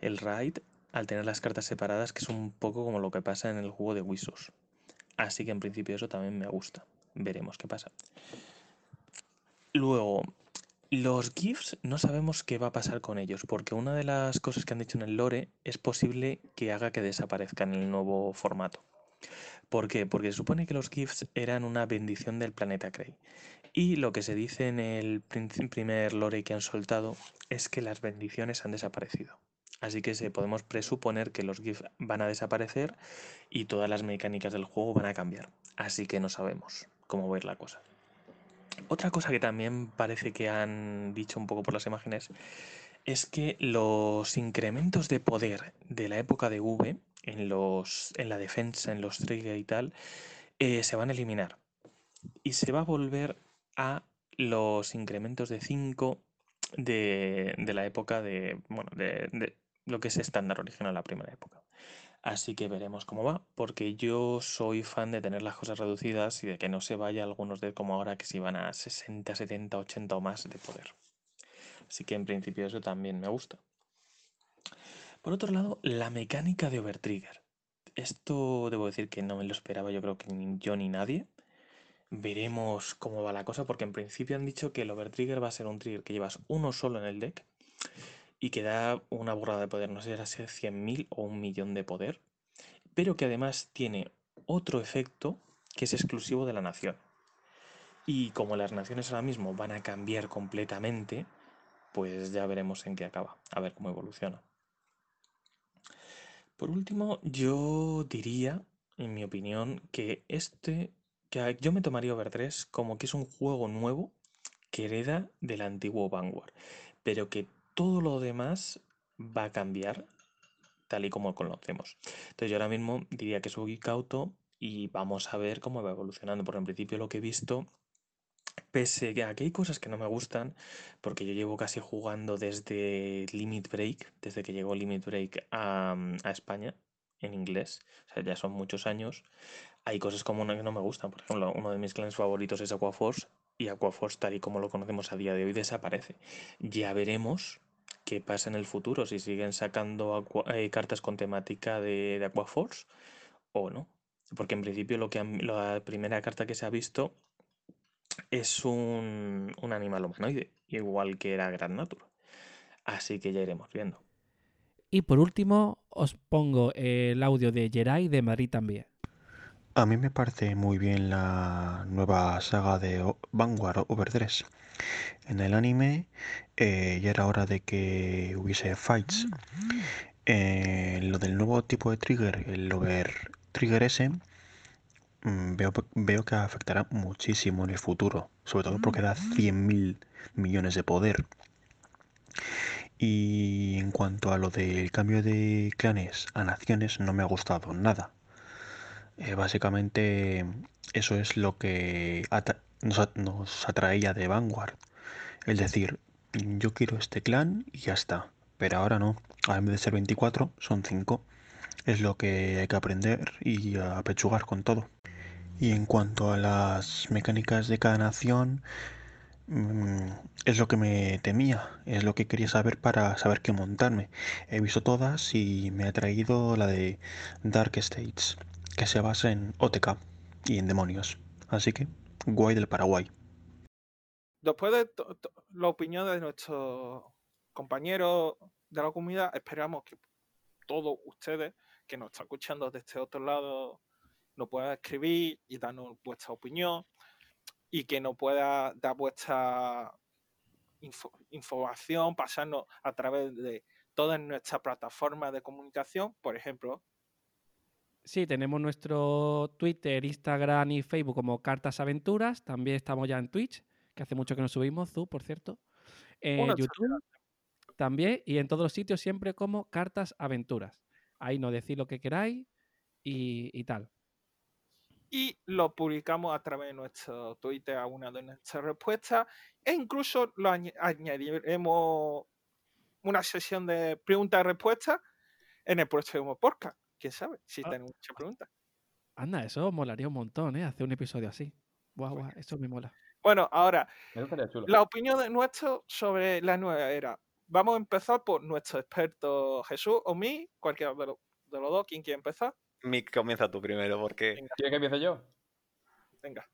el raid, al tener las cartas separadas, que es un poco como lo que pasa en el juego de Wizards. Así que en principio eso también me gusta. Veremos qué pasa. Luego, los GIFs no sabemos qué va a pasar con ellos, porque una de las cosas que han dicho en el lore es posible que haga que desaparezcan en el nuevo formato. ¿Por qué? Porque se supone que los GIFs eran una bendición del planeta Krei. Y lo que se dice en el primer lore que han soltado es que las bendiciones han desaparecido. Así que se podemos presuponer que los GIFs van a desaparecer y todas las mecánicas del juego van a cambiar. Así que no sabemos cómo va a ir la cosa. Otra cosa que también parece que han dicho un poco por las imágenes es que los incrementos de poder de la época de V en, los, en la defensa, en los trigger y tal, eh, se van a eliminar. Y se va a volver a los incrementos de 5 de, de la época de, bueno, de lo que es estándar original, la primera época. Así que veremos cómo va, porque yo soy fan de tener las cosas reducidas y de que no se vaya algunos de como ahora que se iban a 60, 70, 80 o más de poder. Así que en principio eso también me gusta. Por otro lado, la mecánica de Overtrigger. Esto debo decir que no me lo esperaba, yo creo que ni yo ni nadie. Veremos cómo va la cosa, porque en principio han dicho que el Overtrigger va a ser un trigger que llevas uno solo en el deck y que da una burrada de poder, no sé si era 100.000 o un millón de poder, pero que además tiene otro efecto que es exclusivo de la nación. Y como las naciones ahora mismo van a cambiar completamente, pues ya veremos en qué acaba, a ver cómo evoluciona. Por último, yo diría, en mi opinión, que este, que yo me tomaría Over 3 como que es un juego nuevo que hereda del antiguo Vanguard, pero que todo lo demás va a cambiar tal y como conocemos. Entonces yo ahora mismo diría que es un geek auto y vamos a ver cómo va evolucionando, porque en principio lo que he visto, pese a que hay cosas que no me gustan, porque yo llevo casi jugando desde Limit Break, desde que llegó Limit Break a, a España en inglés, o sea, ya son muchos años, hay cosas como una que no me gustan. Por ejemplo, uno de mis clanes favoritos es Aquaforce y Aquaforce, tal y como lo conocemos a día de hoy, desaparece. Ya veremos qué pasa en el futuro, si siguen sacando eh, cartas con temática de, Aquaforce o no. Porque en principio lo que la primera carta que se ha visto es un, un animal humanoide, igual que era Grand Nature. Así que ya iremos viendo. Y por último, os pongo el audio de Jerai de Madrid también. A mí me parece muy bien la nueva saga de Vanguard Over 3. En el anime eh, ya era hora de que hubiese fights. Eh, lo del nuevo tipo de trigger, el Over Trigger S, mm, veo, veo que afectará muchísimo en el futuro, sobre todo porque da 100.000 millones de poder. Y en cuanto a lo del cambio de clanes a naciones, no me ha gustado nada. Eh, básicamente eso es lo que nos atraía de Vanguard. Es decir, yo quiero este clan y ya está. Pero ahora no. Ahora en vez de ser 24, son 5. Es lo que hay que aprender y apechugar con todo. Y en cuanto a las mecánicas de cada nación, mm, es lo que me temía, es lo que quería saber para saber qué montarme. He visto todas y me ha traído la de Dark States, que se basa en OTK y en demonios. Así que, guay del Paraguay. Después de la opinión de nuestros compañeros de la comunidad, esperamos que todos ustedes que nos están escuchando desde este otro lado nos puedan escribir y darnos vuestra opinión y que nos pueda dar vuestra info- información, pasarnos a través de todas nuestras plataformas de comunicación, por ejemplo, Sí, tenemos nuestro Twitter, Instagram y Facebook como Cartas Aventuras. También estamos ya en Twitch, que hace mucho que nos subimos, Zu, por cierto. En YouTube también y en todos los sitios siempre como Cartas Aventuras. Ahí nos decís lo que queráis y, y tal. y lo publicamos a través de nuestro Twitter a una de nuestras respuestas e incluso lo añ- añadiremos una sesión de preguntas y respuestas en el próximo podcast. ¿Quién sabe? Si Ah. tenemos muchas preguntas. Anda, eso molaría un montón, ¿eh? Hacer un episodio así. Guau, guau, eso me mola. Bueno, ahora, la opinión de nuestro sobre la nueva era. Vamos a empezar por nuestro experto Jesús o mí, cualquiera de, lo- de los dos, quien quiera empezar. Mick, comienza tú primero, porque Venga, ¿Quieres que empiece yo? venga.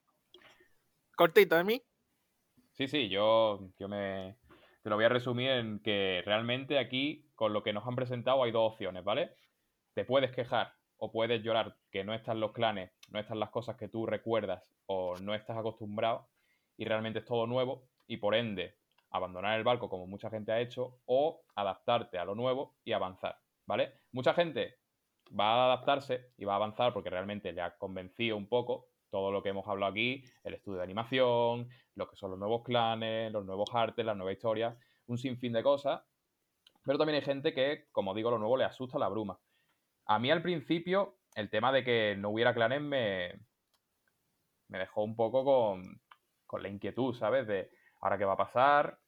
Cortito de mí. Sí, sí, yo, yo me te lo voy a resumir en que realmente aquí, con lo que nos han presentado, hay dos opciones, ¿vale? Te puedes quejar o puedes llorar que no están los clanes, no están las cosas que tú recuerdas o no estás acostumbrado y realmente es todo nuevo y por ende abandonar el barco como mucha gente ha hecho o adaptarte a lo nuevo y avanzar, ¿vale? Mucha gente va a adaptarse y va a avanzar porque realmente le ha convencido un poco todo lo que hemos hablado aquí, el estudio de animación, lo que son los nuevos clanes, los nuevos artes, las nuevas historias, un sinfín de cosas. Pero también hay gente que, como digo, lo nuevo le asusta la bruma. A mí al principio, el tema de que no hubiera clanes me, me dejó un poco con, con la inquietud, ¿sabes? De ahora qué va a pasar.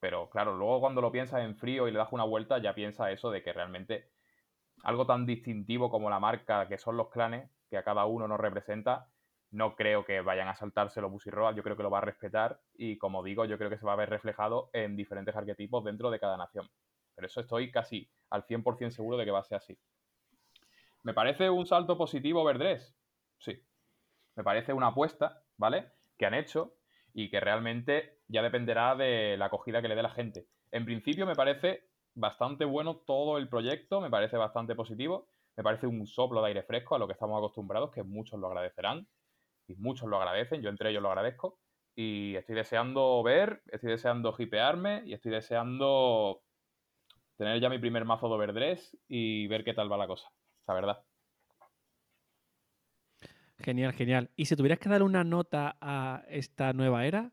Pero claro, luego cuando lo piensas en frío y le das una vuelta, ya piensas eso de que realmente algo tan distintivo como la marca que son los clanes, que a cada uno nos representa, no creo que vayan a saltárselo Busy Road, yo creo que lo va a respetar y como digo, yo creo que se va a ver reflejado en diferentes arquetipos dentro de cada nación. Pero eso estoy casi al 100% seguro de que va a ser así. ¿Me parece un salto positivo Verdrés? Sí. Me parece una apuesta, ¿vale? Que han hecho y que realmente ya dependerá de la acogida que le dé la gente. En principio me parece bastante bueno todo el proyecto, me parece bastante positivo, me parece un soplo de aire fresco a lo que estamos acostumbrados, que muchos lo agradecerán y muchos lo agradecen, yo entre ellos lo agradezco. Y estoy deseando ver, estoy deseando hipearme y estoy deseando tener ya mi primer mazo de overdress y ver qué tal va la cosa, la verdad. Genial, genial. Y si tuvieras que dar una nota a esta nueva era,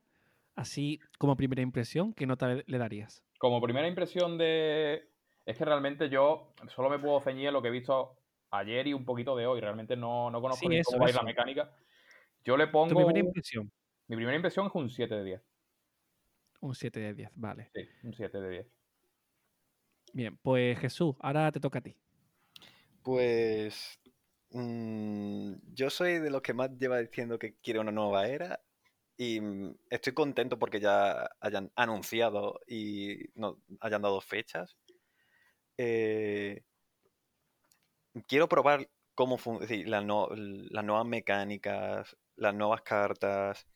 así como primera impresión, ¿qué nota le- darías? Como primera impresión de... Es que realmente yo solo me puedo ceñir en lo que he visto ayer y un poquito de hoy. Realmente no, no conozco Sí, ni eso, cómo va a ir la eso. mecánica. Yo le Tu pongo... primera un- impresión. Mi primera impresión es un 7 de 10. Un 7 de 10, vale. Sí, un 7 de 10. Bien, pues Jesús, ahora te toca a ti. Pues mm, yo soy de los que más lleva diciendo que quiere una nueva era y mm, estoy contento porque ya hayan anunciado y hayan dado fechas. Eh, quiero probar cómo funcionan las nuevas mecánicas, las nuevas cartas,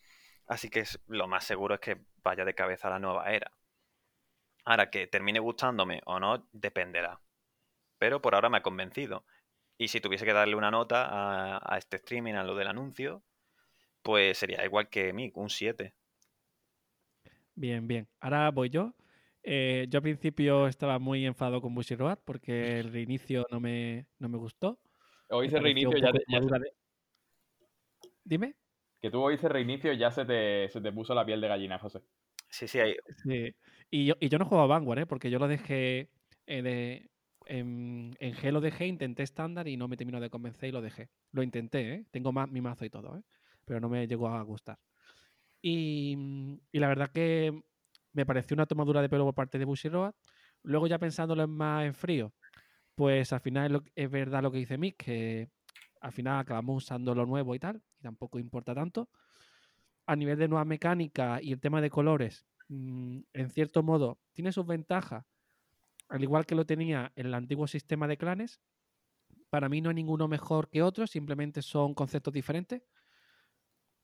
así que lo más seguro es que vaya de cabeza a la nueva era. Ahora que termine gustándome o no, dependerá pero por ahora me ha convencido. Y si tuviese que darle una nota a, a este streaming, a lo del anuncio, pues sería igual que mí, un 7. Bien, bien. Ahora voy yo. Eh, yo al principio estaba muy enfadado con Bushy Road porque el reinicio no me, no me gustó. Hoy ese reinicio ya, te- ya se- madura de- Dime. Que tú hoy ese reinicio y ya se te, se te puso la piel de gallina, José. Sí, sí, hay, Sí. Y yo, y yo no jugaba Vanguard, ¿eh? porque yo lo dejé eh, de- en, en G lo dejé, intenté estándar y no me terminó de convencer y lo dejé. Lo intenté, ¿eh? tengo mi mazo y todo, ¿eh? pero no me llegó a gustar. Y, mm, y la verdad que me pareció una tomadura de pelo por parte de Bushiroad. Luego ya pensándolo en más en frío, pues al final es, lo- es verdad lo que dice Mick, que al final acabamos usando lo nuevo y tal, y tampoco importa tanto. A nivel de nueva mecánica y el tema de colores, mm, en cierto modo, tiene sus ventajas, al igual que lo tenía en el antiguo sistema de clanes. Para mí no hay ninguno mejor que otro, simplemente son conceptos diferentes.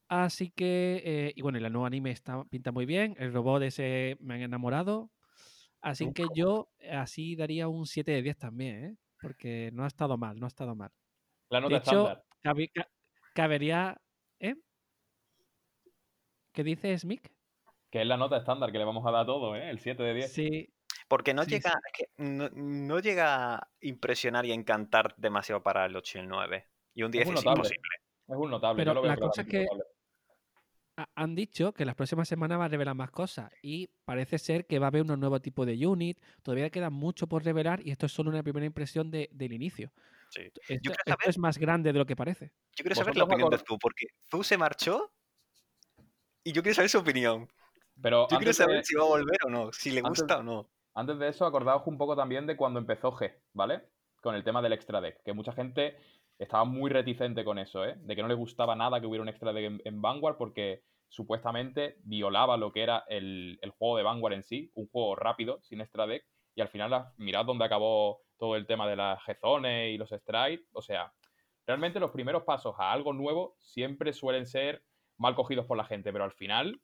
Así que, eh, y bueno, el nuevo anime está, pinta muy bien, el robot ese me han enamorado. Así que yo eh, así daría un 7 de 10 también, ¿eh? porque no ha estado mal, no ha estado mal. La De nota hecho, estándar. cabe- ca- cabería... ¿Eh? ¿Qué dices, Mick? Que es la nota estándar que le vamos a dar a todo, ¿eh? El 7 de 10. Sí, Porque no Sí, llega, sí. es que no, no llega a impresionar y a encantar demasiado para el 8 y el 9. Y un 10 un es, notable. imposible. Es un notable. Pero yo lo veo la cosa es que- han dicho que las próximas semanas va a revelar más cosas y parece ser que va a haber un nuevo tipo de unit. Todavía queda mucho por revelar y esto es solo una primera impresión de- del inicio. Sí. Esto, quiero esto saber- es más grande de lo que parece. Yo quiero saber la opinión de Zu, porque Zu se marchó y yo quiero saber su opinión. Pero Yo quiero saber de- si va a volver o no, si le antes- gusta o no. Antes de eso, acordaos un poco también de cuando empezó G, ¿vale? Con el tema del extra deck, que mucha gente estaba muy reticente con eso, ¿eh? De que no le gustaba nada que hubiera un extra deck en, Vanguard porque supuestamente violaba lo que era el, el juego de Vanguard en sí, un juego rápido, sin extra deck, y al final la- mirad dónde acabó todo el tema de las G-Zone y los Stride, o sea, realmente los primeros pasos a algo nuevo siempre suelen ser mal cogidos por la gente, pero al final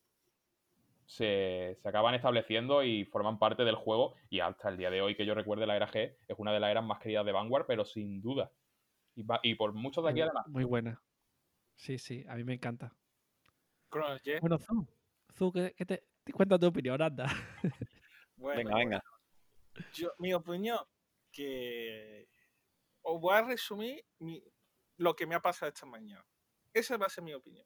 se, se acaban estableciendo y forman parte del juego. Y hasta el día de hoy, que yo recuerde, la era G es una de las eras más queridas de Vanguard, pero sin duda. Y, va- y por muchos de aquí además. Muy buena. Sí, sí, a mí me encanta. Jet, Bueno, Zu, Zu, ¿qué, qué te, te cuenta tu opinión? Anda. bueno, Venga, venga. yo- mi opinión, que os voy a resumir mi- lo que me ha pasado esta mañana. Esa va a ser mi opinión.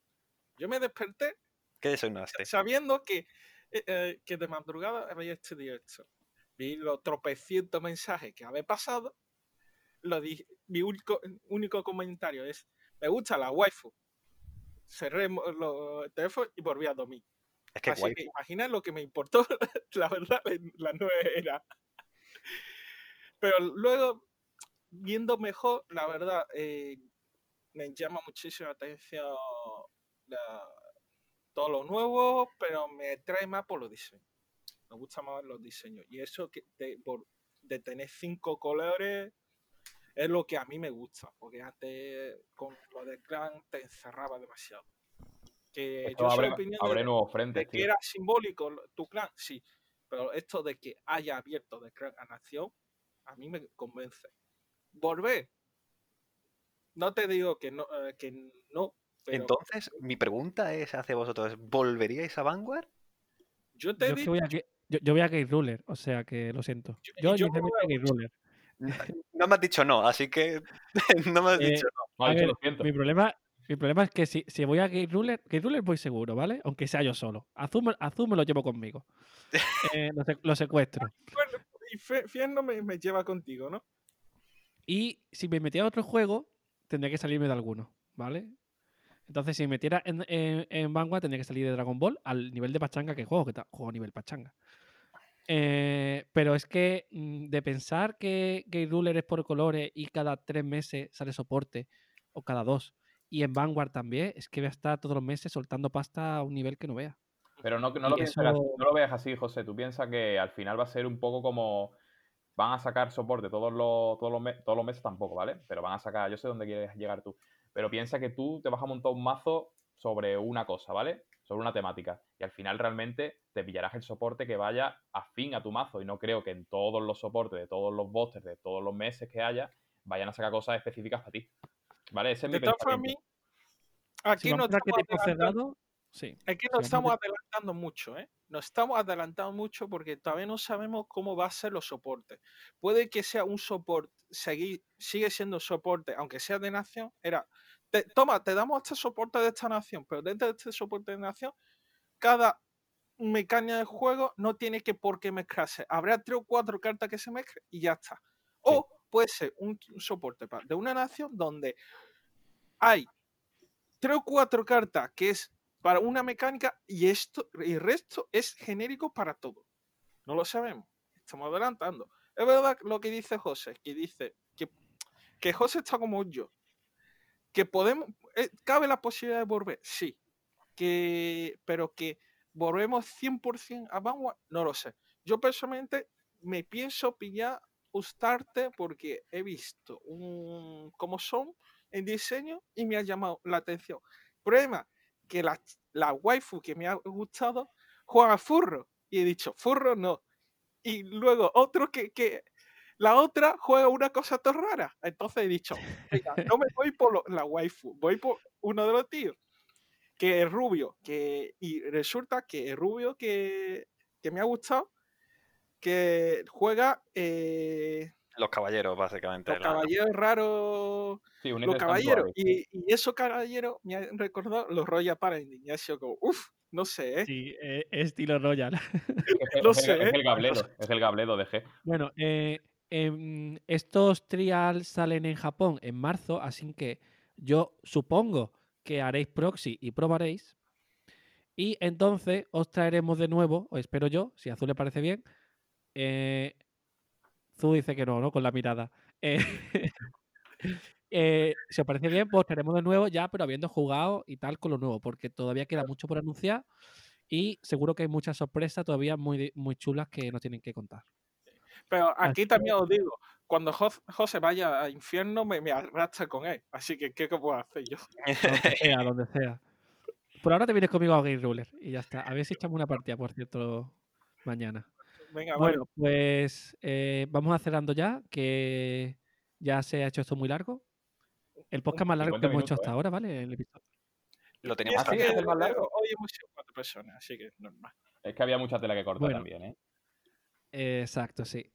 Yo me desperté ¿Qué desayunaste? sabiendo que, eh, eh, que de madrugada había este directo. Vi los tropecientos mensajes que había pasado. Lo dije, mi único, único comentario es, me gusta la waifu. Cerré los teléfonos y volví a dormir. Es que Así guay. que imagina lo que me importó, la verdad, la nueve era. Pero luego, viendo mejor, la verdad, eh, me llama muchísimo la atención la- todo lo nuevo, pero me trae más por los diseños. Me gustan más los diseños. Y eso que de, por- de tener cinco colores es lo que a mí me gusta, porque antes con lo de clan te encerraba demasiado. Que Esto yo soy abre, de opinión de- nuevos de frentes, que tío. era simbólico tu clan, sí. Pero esto de que haya abierto de clan a nación, a mí me convence. Volver. No te digo que no, eh, que no, pero Entonces, mi pregunta es hacia vosotros, ¿volveríais a Vanguard? yo te Yo, es que digo, voy a, yo, yo voy a Gate Ruler, o sea que lo siento. Yo- Yo, voy a- Gate Ruler. No me has dicho no, así que no me has Eh, dicho no. Ver, lo siento. Mi problema, mi problema es que si, si voy a Gate Ruler, Gate Ruler voy seguro, ¿vale? Aunque sea yo solo. Azul, me- Azul me lo llevo conmigo. Eh, lo, sec- lo secuestro. bueno, y Fe- Fiel no me, me lleva contigo, ¿no? Y si me metiera a otro juego, tendría que salirme de alguno, ¿vale? Entonces, si me metiera en, en, en Vanguard, tendría que salir de Dragon Ball al nivel de pachanga que juego, que juego a nivel pachanga. Eh, pero es que mm, de pensar que Gate Ruler es por colores y cada tres meses sale soporte, o cada dos, y en Vanguard también, es que voy a estar todos los meses soltando pasta a un nivel que no vea. Pero no, no, lo eso- no lo veas así, José. Tú piensas que al final va a ser un poco como. Van a sacar soporte todos los, todos los, me- todos los meses tampoco, ¿vale? Pero van a sacar. Yo sé dónde quieres llegar tú. Pero piensa que tú te vas a montar un mazo sobre una cosa, ¿vale? Sobre una temática. Y al final realmente te pillarás el soporte que vaya afín a tu mazo. Y no creo que en todos los soportes de todos los bosters de todos los meses que haya vayan a sacar cosas específicas para ti. ¿Vale? Ese es mi De mí, aquí Si no estamos adelantando- cerrado, sí. Aquí vamos estamos adelantando mucho, ¿eh? Nos estamos adelantando mucho porque todavía no sabemos cómo va a ser los soportes. Puede que sea un soporte, seguir, sigue siendo soporte, aunque sea de nación, era, te- toma, te damos este soporte de esta nación, pero dentro de este soporte de nación, cada mecánica de juego no tiene que por qué mezclarse. Habrá tres o cuatro cartas que se mezclen y ya está. O puede ser un, un soporte de una nación donde hay tres o cuatro cartas que es para una mecánica y esto y el resto es genérico para todo. No lo sabemos. Estamos adelantando. Es verdad lo que dice José, que dice que, que José está como yo. Que podemos. eh, ¿Cabe la posibilidad de volver? Sí. Que, pero que volvemos 100% a Vanguard, no lo sé. Yo personalmente me pienso pillar Ustaarte porque he visto un, cómo son en diseño y me ha llamado la atención. Problema, que la, la waifu que me ha gustado juega furro. Y he dicho, furro no. Y luego otro que, que la otra juega una cosa tan rara. Entonces he dicho, no me voy por la waifu, voy por uno de los tíos. Que es rubio. Que, y resulta que el rubio que, que me ha gustado, que juega eh, Los caballeros, básicamente. los la- caballeros raros Sí, los caballeros. Y, y esos caballeros me han recordado los Royal Paladin. Y ha sido como, uff, no sé, ¿eh? Sí, eh, estilo Royal. Es, el- Lo es el- sé, es ¿eh? el gabledo, es el gabledo de G. Bueno, eh, em, estos trials salen en Japón en marzo, así que yo supongo que haréis proxy y probaréis. Y entonces os traeremos de nuevo, o espero yo, si a Azul le parece bien. Eh, Zu dice que no, ¿no? Con la mirada. Eh, eh, si os parece bien, pues os traeremos de nuevo ya, pero habiendo jugado y tal con lo nuevo, porque todavía queda mucho por anunciar y seguro que hay muchas sorpresas todavía muy, muy chulas que nos tienen que contar. Pero Así aquí también os digo, cuando Jos- José vaya a infierno, me, me arrastra con él. Así que, ¿qué, qué puedo hacer yo? Donde sea, donde sea. Por ahora te vienes conmigo a Game Ruler y ya está. A ver si echamos una partida, por cierto, mañana. Venga, vale. Bueno, pues eh, vamos a cerrando ya, que ya se ha hecho esto muy largo. El podcast más largo que 50 hemos hecho hasta ¿eh? ahora, ¿vale? El episodio. Lo teníamos que ¿Es el más largo? hoy hemos sido cuatro personas, así que normal. Es que había mucha tela que cortar Bueno. también, ¿eh? Exacto, sí.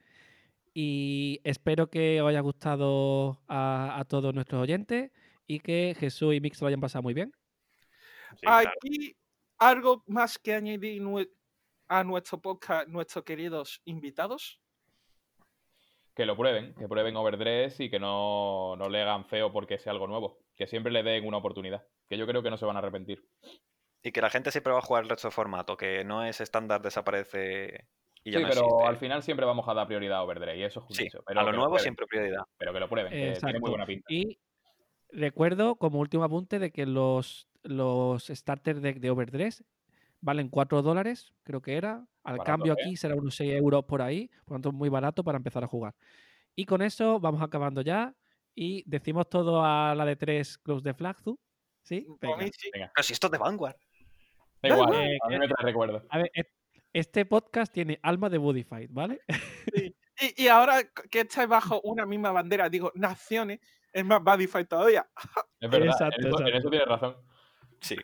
Y espero que os haya gustado a, a todos nuestros oyentes y que Jesús y Mix lo hayan pasado muy bien. Sí, claro. Aquí algo más que añadir a nuestro podcast, nuestros queridos invitados. Que lo prueben, que prueben Overdress y que no, no le hagan feo porque sea algo nuevo. Que siempre le den una oportunidad. Que yo creo que no se van a arrepentir. Y que la gente siempre va a jugar el resto de formato, que no es estándar, desaparece y ya Sí, no pero existe. al final siempre vamos a dar prioridad a Overdress y eso es Sí, justo. pero a lo nuevo siempre prioridad. Pero que lo prueben, que tiene muy buena pinta. Y recuerdo, como último apunte, de que los, los starter deck de Overdress valen 4 dólares, creo que era. Al Barato, cambio ¿eh? aquí será unos 6 euros por ahí, por lo tanto muy barato para empezar a jugar. Y con eso vamos acabando ya y decimos todo a la de 3 Close the Flag, ¿tú? ¿Sí? Por Venga. mí sí. Pero si esto es de Vanguard. Da igual, Eh, a mí me trae recuerdo. A ver, e- este podcast tiene alma de Buddy Fight, ¿vale? Y, y ahora que estáis bajo una misma bandera, digo, naciones, es más Badify todavía. Es verdad, exacto, en, eso, en eso tienes razón. Sí.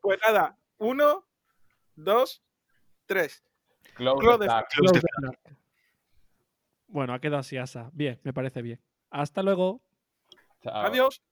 Pues nada, uno, dos, tres. Close Close the the Flag. Close the Flag. Bueno, ha quedado así, Asa. Bien, me parece bien. Hasta luego. Chao. Adiós.